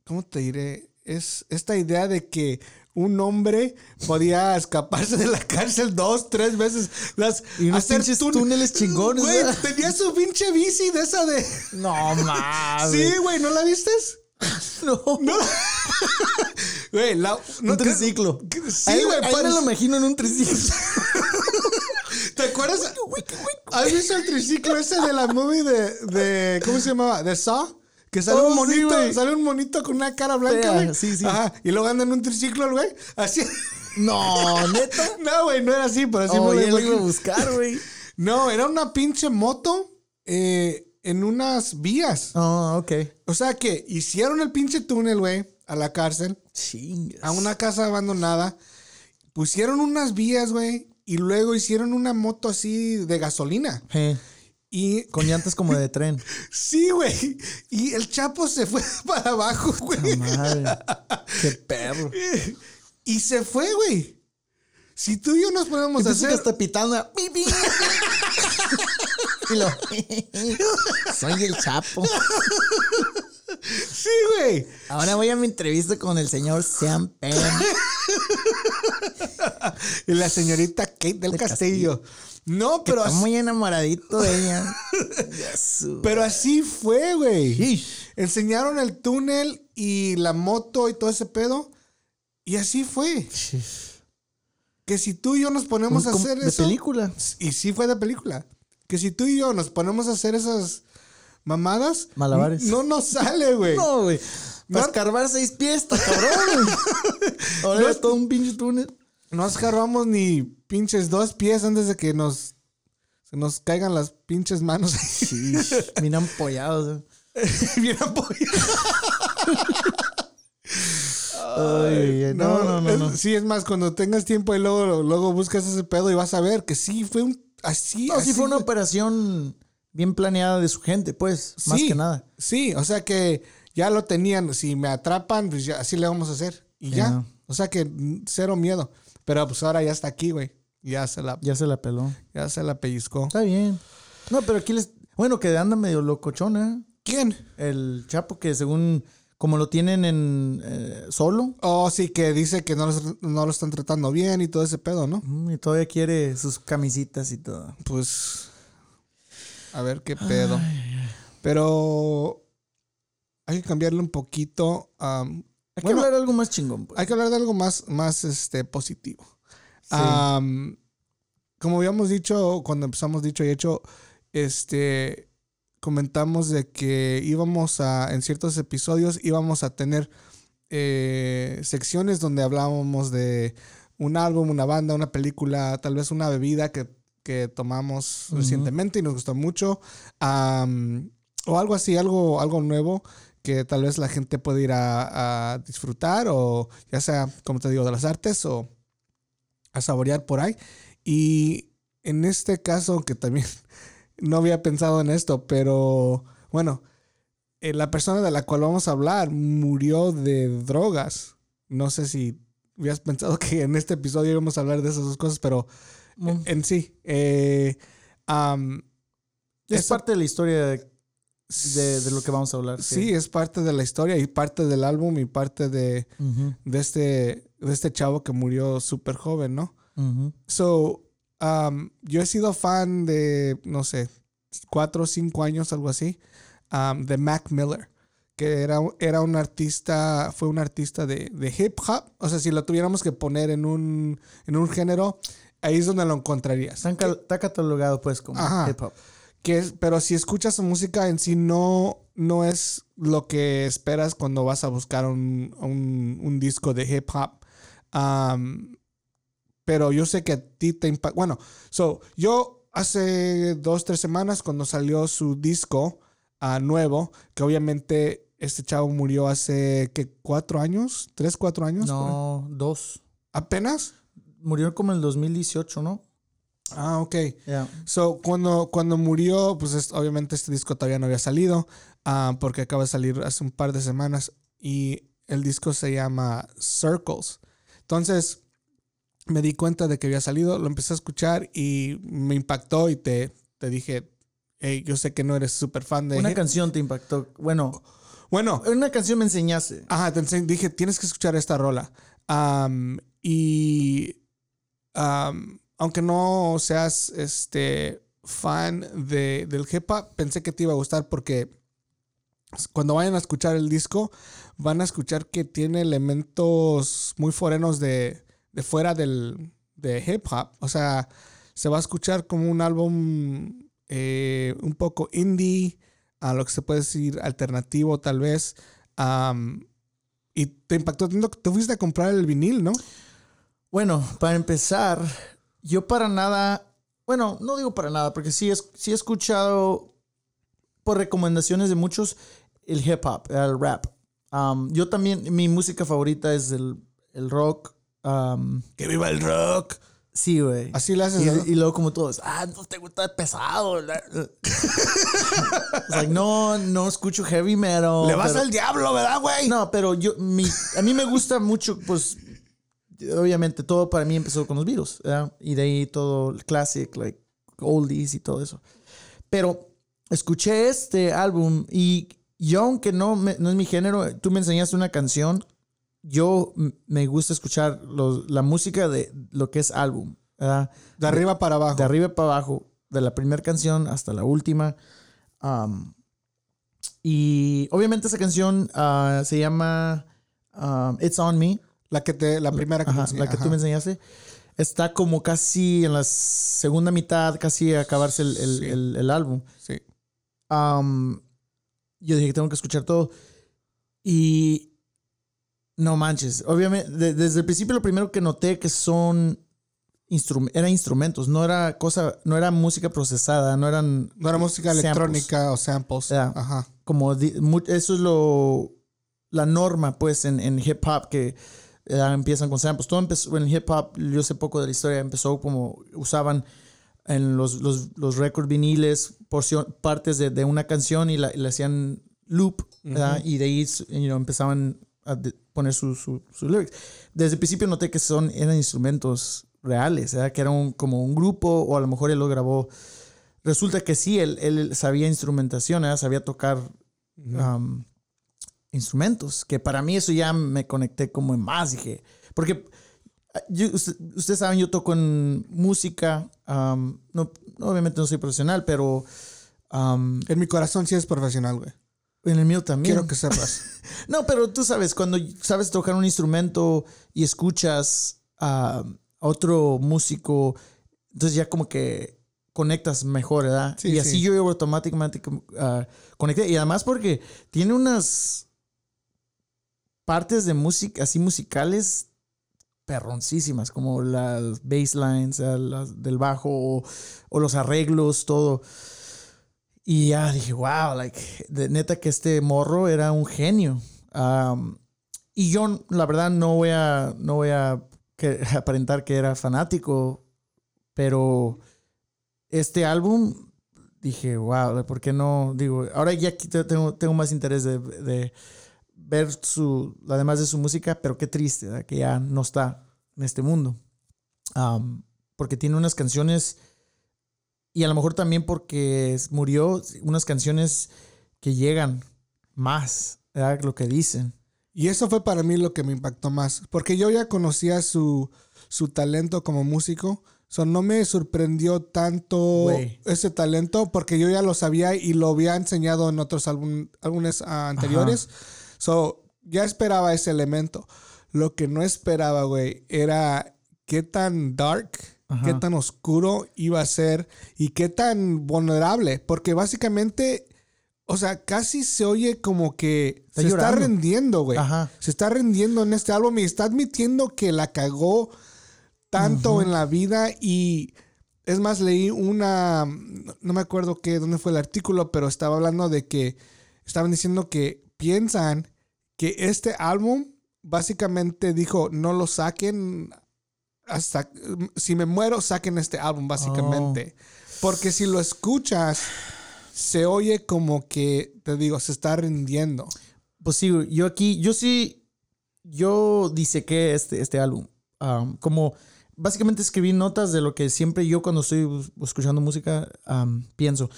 ¿cómo te diré? Es esta idea de que un hombre podía escaparse de la cárcel dos, tres veces. Las, Y unos hacer pinches tún- túneles chingones, Güey, tenía su pinche bici de esa de... No mames. Sí, güey, ¿no la viste? <laughs> no. No. Güey, la... no, un triciclo. Sí, Ahí- güey, ahí me lo imagino en un triciclo. <laughs> ¿Te acuerdas? ¿Has visto el triciclo ese de la movie de, de ¿cómo se llamaba? De Saw? Que sale Oh, un sí, monito, sale un monito con una cara blanca, güey. sí, sí. Ajá. Y luego anda en un triciclo güey. Así. <laughs> No, neta. <laughs> No, güey, no era así, pero así Oh, me lo iba a buscar, güey. <laughs> No, era una pinche moto eh, en unas vías. Oh, ok. O sea que hicieron el pinche túnel, güey, a la cárcel, Chingas. a una casa abandonada. Pusieron unas vías, güey, y luego hicieron una moto así de gasolina. Eh, Y con llantas como de tren. <laughs> Sí, güey. Y el Chapo se fue <laughs> para abajo, güey. madre. Qué <laughs> perro. Y se fue, güey. Si tú y yo nos Entonces que hacer. está pitando. a- pi, pi. y lo. Soy el Chapo. Sí, güey. Ahora voy a mi entrevista con el señor Sean Penn. <laughs> Y la señorita Kate del De Castillo. No, pero Está muy enamoradito de ella. <laughs> Pero así fue, güey. Enseñaron el túnel y la moto y todo ese pedo. Y así fue. Que si tú y yo nos ponemos a hacer de eso. película. Y sí fue de película. Que si tú y yo nos ponemos a hacer esas mamadas. Malabares. No nos sale, güey. No, güey. Para escarbar seis pies, está cabrón. güey. <laughs> Ahora No- es todo un pinche túnel. No escarbamos ni pinches dos pies antes de que nos se nos caigan las pinches manos. Sí, <laughs> bien ampollados. eh. <laughs> Bien. Ay, no, no, no, es- no. Sí, es más, cuando tengas tiempo y luego, luego buscas ese pedo y vas a ver que sí fue un así. No, sí así fue una operación bien planeada de su gente, pues, más que nada. Sí, o sea que ya lo tenían. Si me atrapan, pues ya así le vamos a hacer. Y ya. Ya. O sea que cero miedo. Pero pues ahora ya está aquí, güey. Ya se la, Ya se la peló. ya se la pellizcó. Está bien. No, pero aquí les. Bueno, que anda medio locochona. ¿Quién? El Chapo que según como lo tienen en eh, solo. Oh, sí, que dice que no, los- no lo están tratando bien y todo ese pedo, ¿no? Mm, Y todavía quiere sus camisitas y todo. Pues. A ver qué pedo. Pero. Hay que cambiarle un poquito. Hay Bueno, que hablar de algo más chingón. pues. hay que hablar de algo más, más este, positivo. Sí. Como habíamos dicho cuando empezamos dicho y hecho, este comentamos de que íbamos a, en ciertos episodios, íbamos a tener eh, secciones donde hablábamos de un álbum, una banda, una película, tal vez una bebida que, que tomamos recientemente y nos gustó mucho. o algo así, algo, algo nuevo que tal vez la gente puede ir a, a disfrutar o ya sea, como te digo, de las artes o a saborear por ahí. Y en este caso, que también <laughs> no había pensado en esto, pero bueno, eh, la persona de la cual vamos a hablar murió de drogas. No sé si hubieras pensado <laughs> que en este episodio íbamos a hablar de esas dos cosas, pero. En sí, eh, es parte de la historia de, de- de lo que vamos a hablar. sí, es parte de la historia y parte del álbum y parte de, de este, de este chavo que murió súper joven, ¿no? So, um, yo he sido fan de, no sé, cuatro o cinco años, algo así, um, de Mac Miller, que era, era un artista, fue un artista de, de hip hop. O sea, si lo tuviéramos que poner en un, en un género, ahí es donde lo encontrarías. Está, ca- está catalogado pues como Ajá. hip hop. Que es- pero si escuchas su música en sí, no, no es lo que esperas cuando vas a buscar un, un- un disco de hip hop. Um, pero yo sé que a ti te impacta. Bueno, so, yo hace dos, tres semanas, cuando salió su disco ah, nuevo, que obviamente este chavo murió hace, ¿qué? ¿Cuatro años? ¿Tres, cuatro años? No, dos. ¿Apenas? Murió como en el 2018, ¿no? Ah, ok. Ya. So, cuando, cuando murió, pues es- obviamente este disco todavía no había salido, ah, porque acaba de salir hace un par de semanas y el disco se llama Circles. Entonces, me di cuenta de que había salido, lo empecé a escuchar y me impactó y te, te dije, hey, yo sé que no eres súper fan de... Una hip-". canción te impactó. Bueno, Bueno, una canción me enseñaste. Ajá, te ense- dije, tienes que escuchar esta rola. Am, y am, aunque no seas este fan de, del hip hop, pensé que te iba a gustar porque cuando vayan a escuchar el disco, van a escuchar que tiene elementos muy forenos de, de fuera del de hip hop. O sea, se va a escuchar como un álbum eh, un poco indie, a lo que se puede decir alternativo tal vez. Am, y te impactó tanto que te fuiste a comprar el vinil, ¿no? Bueno, para empezar, yo para nada, bueno, no digo para nada, porque sí, es, sí he escuchado por recomendaciones de muchos el hip hop, el rap. Um, yo también, mi música favorita es el, el rock. um, ¡Que viva el rock! sí, güey. Así le haces. ¿no? Y, luego como todos, ah, no te gusta pesado. <laughs> No, no escucho heavy metal. Le vas pero- al diablo, ¿verdad, güey? No, pero yo, mi, a mí me gusta mucho, pues, obviamente todo para mí empezó con los Beatles, ¿verdad? Y de ahí todo el classic, like, oldies y todo eso. Pero escuché este álbum y yo, aunque no, me- no es mi género, tú me enseñaste una canción, yo me gusta escuchar los- la música de lo que es álbum, ¿verdad? De arriba para abajo. de arriba para abajo, de la primera canción hasta la última. Um, y obviamente esa canción ah, se llama um, It's On Me, La que te, la primera que, Ajá, la que ajá. tú me enseñaste. Está como casi en la segunda mitad, casi a acabarse el, el- Sí. el- el álbum. Sí. Um, yo dije que tengo que escuchar todo. Y no manches. Obviamente, de- desde el principio lo primero que noté que son instrum- eran instrumentos, no era cosa, no era música procesada, no eran No era música Samples. electrónica o samples. Ajá. como eso es lo la norma pues en, en hip hop que eh, empiezan con samples. Todo empezó en hip hop, yo sé poco de la historia, empezó como usaban en los, los, los récords viniles porción, partes de, de una canción y la, y le hacían loop ¿verdad? y de ahí you know, empezaban a poner sus su, sus lyrics. Desde el principio noté que son, eran instrumentos reales, ¿verdad? que era un- como un grupo o a lo mejor él lo grabó. Resulta que sí, él, él sabía instrumentación, ¿verdad? sabía tocar um, instrumentos, que para mí eso ya me conecté como en más, dije, porque yo, usted- ustedes saben, yo toco en música, um, no, obviamente no soy profesional, pero um, En mi corazón sí es profesional, güey. en el mío también. Quiero que sepas. <laughs> No, pero tú sabes, cuando sabes tocar un instrumento y escuchas a otro músico, entonces ya como que conectas mejor, ¿verdad? Sí, y así sí. yo automáticamente ah, conecté. Y además porque tiene unas partes de música, así musicales perroncísimas, como las basslines las del bajo o, o los arreglos, todo. Y ya dije, wow, like, de neta que este morro era un genio. Um, y yo, la verdad, no voy a, no voy a que- <laughs> aparentar que era fanático, pero este álbum, dije, wow, ¿por qué no? Digo, ahora ya tengo, tengo más interés de, de ver su, además de su música, pero qué triste, ¿verdad? que ya no está en este mundo. Um, porque tiene unas canciones, y a lo mejor también porque murió, unas canciones que llegan más, ¿verdad? Lo que dicen. Y eso fue para mí lo que me impactó más. Porque yo ya conocía su, su talento como músico. So, no me sorprendió tanto ese talento porque yo ya lo sabía y lo había enseñado en otros álbum- álbumes ah, anteriores. So, ya esperaba ese elemento. Lo que no esperaba, güey, era qué tan dark, Ajá. qué tan oscuro iba a ser y qué tan vulnerable. Porque básicamente, o sea, casi se oye como que Está se está rendiendo, güey. Se está rendiendo en este álbum y está admitiendo que la cagó tanto en la vida y es más leí una no me acuerdo qué dónde fue el artículo, pero estaba hablando de que estaban diciendo que piensan que este álbum básicamente dijo no lo saquen hasta si me muero saquen este álbum básicamente. Porque si lo escuchas se oye como que te digo se está rindiendo. Pues sí, yo aquí, yo sí, yo disequé este, este álbum. Um, como básicamente escribí notas de lo que siempre yo cuando estoy escuchando música um, pienso.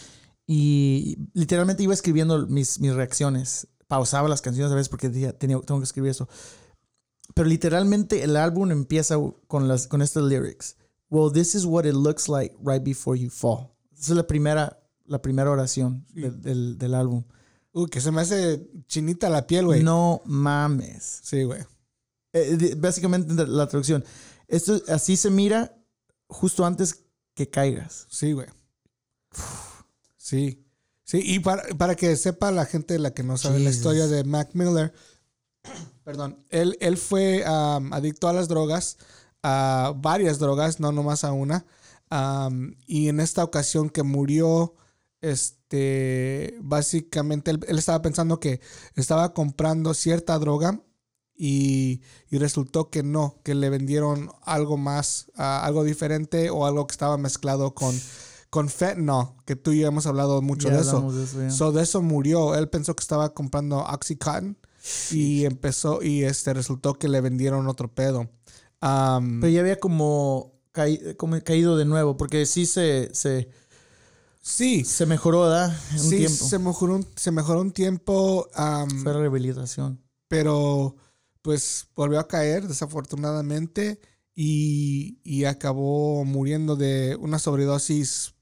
Y literalmente iba escribiendo mis, mis reacciones. Pausaba las canciones a veces porque decía, tenía, tengo que escribir eso. Pero literalmente el álbum empieza con, las, con estas lyrics. Well, this is what it looks like right before you fall. Esa es la primera, la primera oración del- del, del álbum. Uy, que se me hace chinita la piel, güey. No mames. Sí, güey. Eh, básicamente la traducción. Esto así se mira justo antes que caigas. Sí, güey. Sí. Sí, y para, para que sepa la gente la que no sabe la historia de Mac Miller, <clears throat> perdón, él, él fue am, adicto a las drogas, a varias drogas, no nomás a una. am, y en esta ocasión que murió, este, básicamente él, él estaba pensando que estaba comprando cierta droga y, y resultó que no, que le vendieron algo más, algo diferente o algo que estaba mezclado con, con fentanyl, que tú y yo hemos hablado mucho Ya de eso. de eso, ya. So, de eso murió. Él pensó que estaba comprando Oxycontin y empezó y este resultó que le vendieron otro pedo. Am, Pero ya había como, caí- como caído de nuevo, porque sí se, se, sí, se mejoró, un sí, tiempo. se mejoró un, se mejoró un tiempo, am, Fue rehabilitación. pero pues volvió a caer desafortunadamente y, y acabó muriendo de una sobredosis,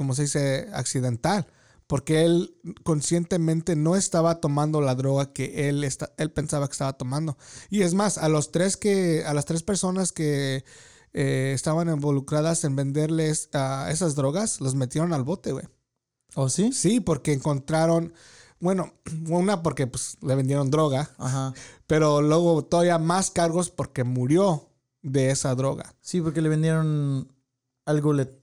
como se dice, accidental. Porque él conscientemente no estaba tomando la droga que él, está, él pensaba que estaba tomando. Y es más, a los tres que, a las tres personas que eh, estaban involucradas en venderles ah, esas drogas, los metieron al bote, güey. ¿Oh, sí? Sí, porque encontraron, bueno, <clears throat> una porque pues le vendieron droga, Ajá. pero luego todavía más cargos porque murió de esa droga. Sí, porque le vendieron algo le-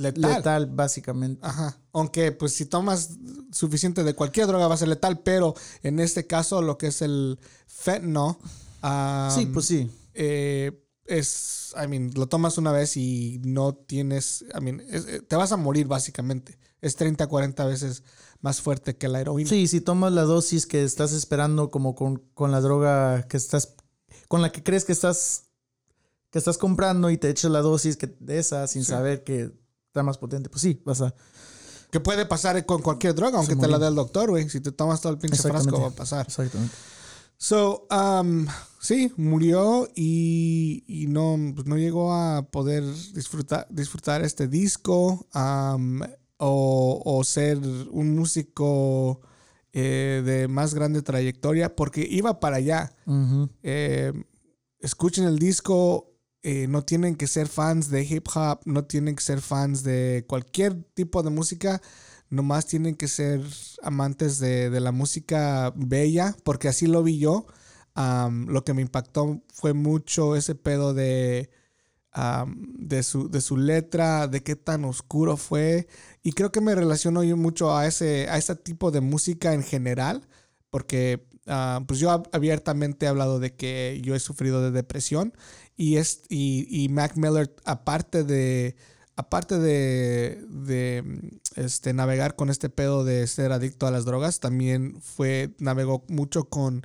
Letal. letal, básicamente. Ajá. Aunque pues si tomas suficiente de cualquier droga va a ser letal, pero en este caso lo que es el fentanyl, ah, sí, pues sí. eh, es, I mean, lo tomas una vez y no tienes, I mean, es- eh, te vas a morir básicamente. Es 30, 40 veces más fuerte que la heroína. Sí, si tomas la dosis que estás esperando como con, con la droga que estás, con la que crees que estás, que estás comprando y te echas la dosis que, de esa sin Sí. saber que está más potente, pues sí, vas a, Que puede pasar con cualquier droga, aunque te la dé el doctor, güey. Si te tomas todo el pinche frasco va a pasar. Exactamente. So, um, sí, murió y, y no, pues no llegó a poder disfrutar, disfrutar este disco um, o, o, ser un músico eh, de más grande trayectoria porque iba para allá. eh, escuchen el disco, eh, no tienen que ser fans de hip hop, no tienen que ser fans de cualquier tipo de música nomás tienen que ser amantes de, de la música bella, porque así lo vi yo. Lo que me impactó fue mucho ese pedo de, de, su, de su letra, de qué tan oscuro fue. Y creo que me relaciono yo mucho a ese, a ese tipo de música en general, porque uh, pues yo abiertamente he hablado de que yo he sufrido de depresión y, es, y, y Mac Miller, aparte de aparte de, de, este, navegar con este pedo de ser adicto a las drogas, también fue, navegó mucho con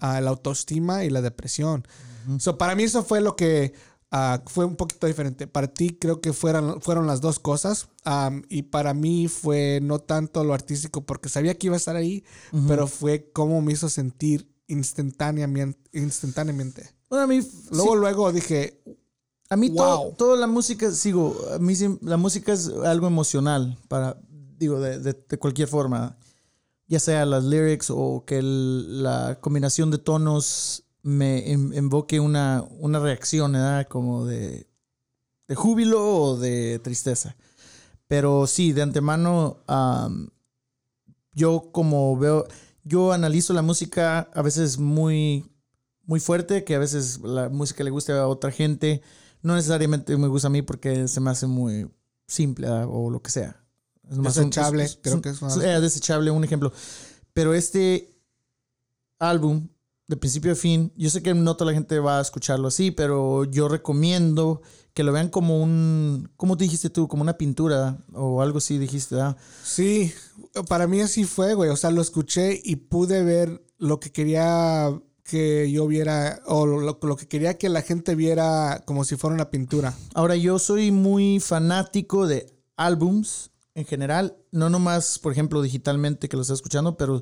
uh, la autoestima y la depresión. Uh -huh. para mí eso fue lo que uh, fue un poquito diferente. Para ti creo que fueron, fueron las dos cosas. Um, y para mí fue no tanto lo artístico porque sabía que iba a estar ahí, uh -huh. pero fue como me hizo sentir instantáneamente. instantáneamente. Bueno, a mí, luego, sí. luego dije, a mí wow. todo, toda la música, sigo, a mí la música es algo emocional para, digo, de, de, de cualquier forma, ya sea las lyrics o que el, la combinación de tonos me invoque una, una reacción, ¿verdad? Como de, de júbilo o de tristeza. Pero sí, de antemano, um, yo como veo, yo analizo la música a veces muy, muy fuerte, que a veces la música le gusta a otra gente no necesariamente me gusta a mí porque se me hace muy simple ¿verdad? o lo que sea. Es desechable, un, es, creo que es una... Es desechable, un ejemplo. Pero este álbum, de principio a fin, yo sé que no toda la gente va a escucharlo así, pero yo recomiendo que lo vean como un, ¿cómo te dijiste tú? Como una pintura o algo así dijiste, ¿verdad? Sí, para mí así fue, güey. O sea, lo escuché y pude ver lo que quería que yo viera o lo, lo, que quería que la gente viera como si fuera una pintura. Ahora yo soy muy fanático de álbums en general, no nomás, por ejemplo, digitalmente que lo está escuchando, pero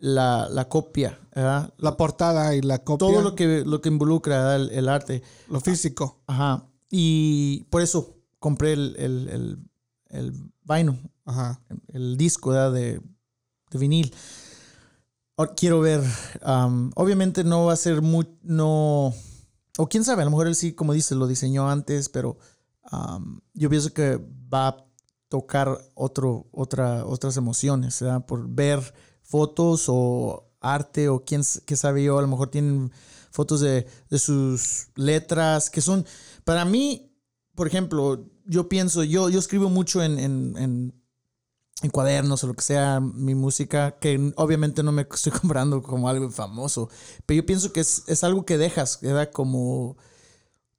la, la copia, ¿verdad? La portada y la copia. Todo lo que, lo que involucra el, el, arte. Lo físico. Ajá. Y por eso compré el, el, el, el vaino, Ajá. el, disco ¿verdad? de, de vinil quiero ver. Um, obviamente no va a ser muy. No. O quién sabe, a lo mejor él sí, como dice, lo diseñó antes, pero um, yo pienso que va a tocar otro, otra, otras emociones, ¿verdad? Por ver fotos o arte o quién qué sabe yo, a lo mejor tienen fotos de, de sus letras, que son, para mí, por ejemplo, yo pienso, yo, yo escribo mucho en, en, en en cuadernos o lo que sea, mi música, que obviamente no me <laughs> estoy comprando como algo famoso, pero yo pienso que es, es algo que dejas, ¿verdad? Como...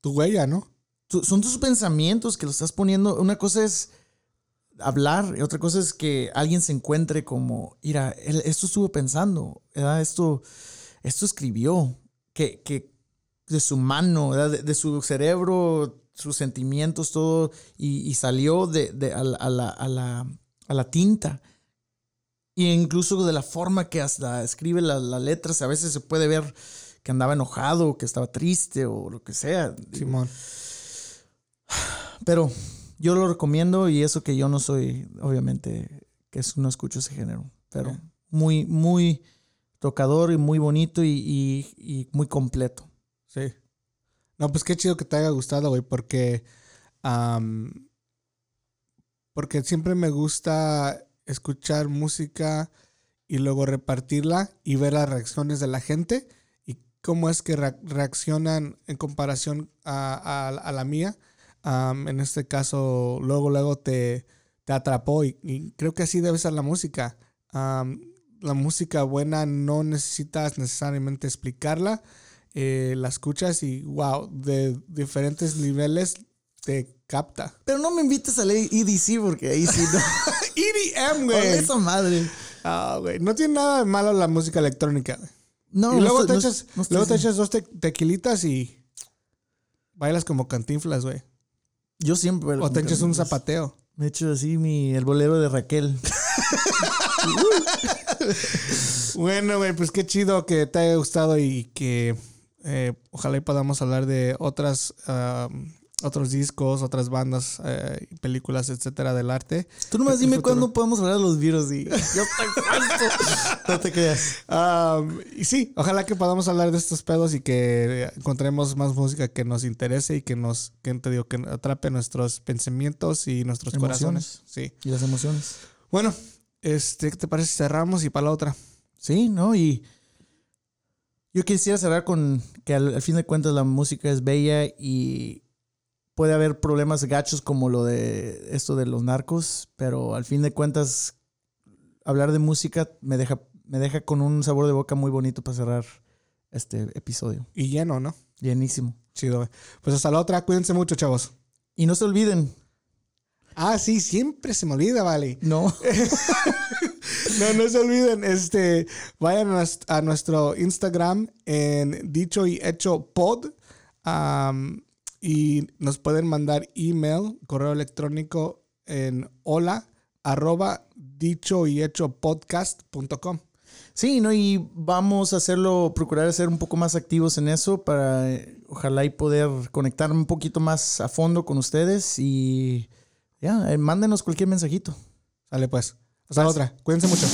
Tu huella, ¿no? Tu, son tus pensamientos que lo estás poniendo. Una cosa es hablar y otra cosa es que alguien se encuentre como, mira, él, esto estuvo pensando, ¿verdad? Esto, esto escribió, que, que de su mano. De, de su cerebro, sus sentimientos, todo, y, y salió de, de a, a la... A la a la tinta. Y incluso de la forma que hasta escribe las la letras, a veces se puede ver que andaba enojado, que estaba triste o lo que sea. Simón. Pero yo lo recomiendo y eso que yo no soy, obviamente, que no escucho ese género. Pero okay. muy, muy tocador y muy bonito y, y, y, muy completo. Sí. No, pues qué chido que te haya gustado, güey, porque... Um, porque siempre me gusta escuchar música y luego repartirla y ver las reacciones de la gente y cómo es que re reaccionan en comparación a, a, a la mía. Um, en este caso, luego, luego te, te atrapó y, y, creo que así debe ser la música. Um, la música buena no necesitas necesariamente explicarla, eh, la escuchas y wow, de diferentes niveles te capta. Pero no me invites a leer EDC porque ahí sí no. <laughs> EDM, güey. esa madre. Ah, güey. No tiene nada de malo la música electrónica. No, y luego, te, echas, no luego te echas dos te tequilitas y bailas como cantinflas, güey. Yo siempre. O te echas un zapateo. Me he hecho así mi, el bolero de Raquel. Bueno, güey, pues <laughs> qué chido que te haya gustado y que eh, ojalá y podamos hablar de otras otros discos, otras bandas, eh, películas, etcétera, del arte. Tú nomás dime futuro. cuándo podemos hablar de los virus y yo <laughs> estoy falso. No te creas. Um, y sí, ojalá que podamos hablar de estos pedos y que encontremos más música que nos interese y que nos, que te digo, que atrape nuestros pensamientos y nuestros Emociones. corazones. Sí. Y las emociones. Bueno, este, ¿qué te parece si cerramos y para la otra? Sí, ¿no? Y yo quisiera cerrar con que al, al fin de cuentas la música es bella y puede haber problemas gachos como lo de esto de los narcos, pero al fin de cuentas hablar de música me deja, me deja con un sabor de boca muy bonito para cerrar este episodio. Y lleno, ¿no? Llenísimo. Chido. Pues hasta la otra, cuídense mucho, chavos. Y no se olviden, Ah, sí, siempre se me olvida, vale. no, <laughs> <laughs> No, no se olviden, este, vayan a, nues- a nuestro Instagram en dicho y hecho pod am, y nos pueden mandar email, correo electrónico en hola arroba dicho y hecho podcast.com. Sí, ¿no? Y vamos a hacerlo, procurar ser un poco más activos en eso para eh, ojalá y poder conectarme un poquito más a fondo con ustedes y ya, eh, mándenos cualquier mensajito. Sale pues. Hasta la otra. Cuídense mucho.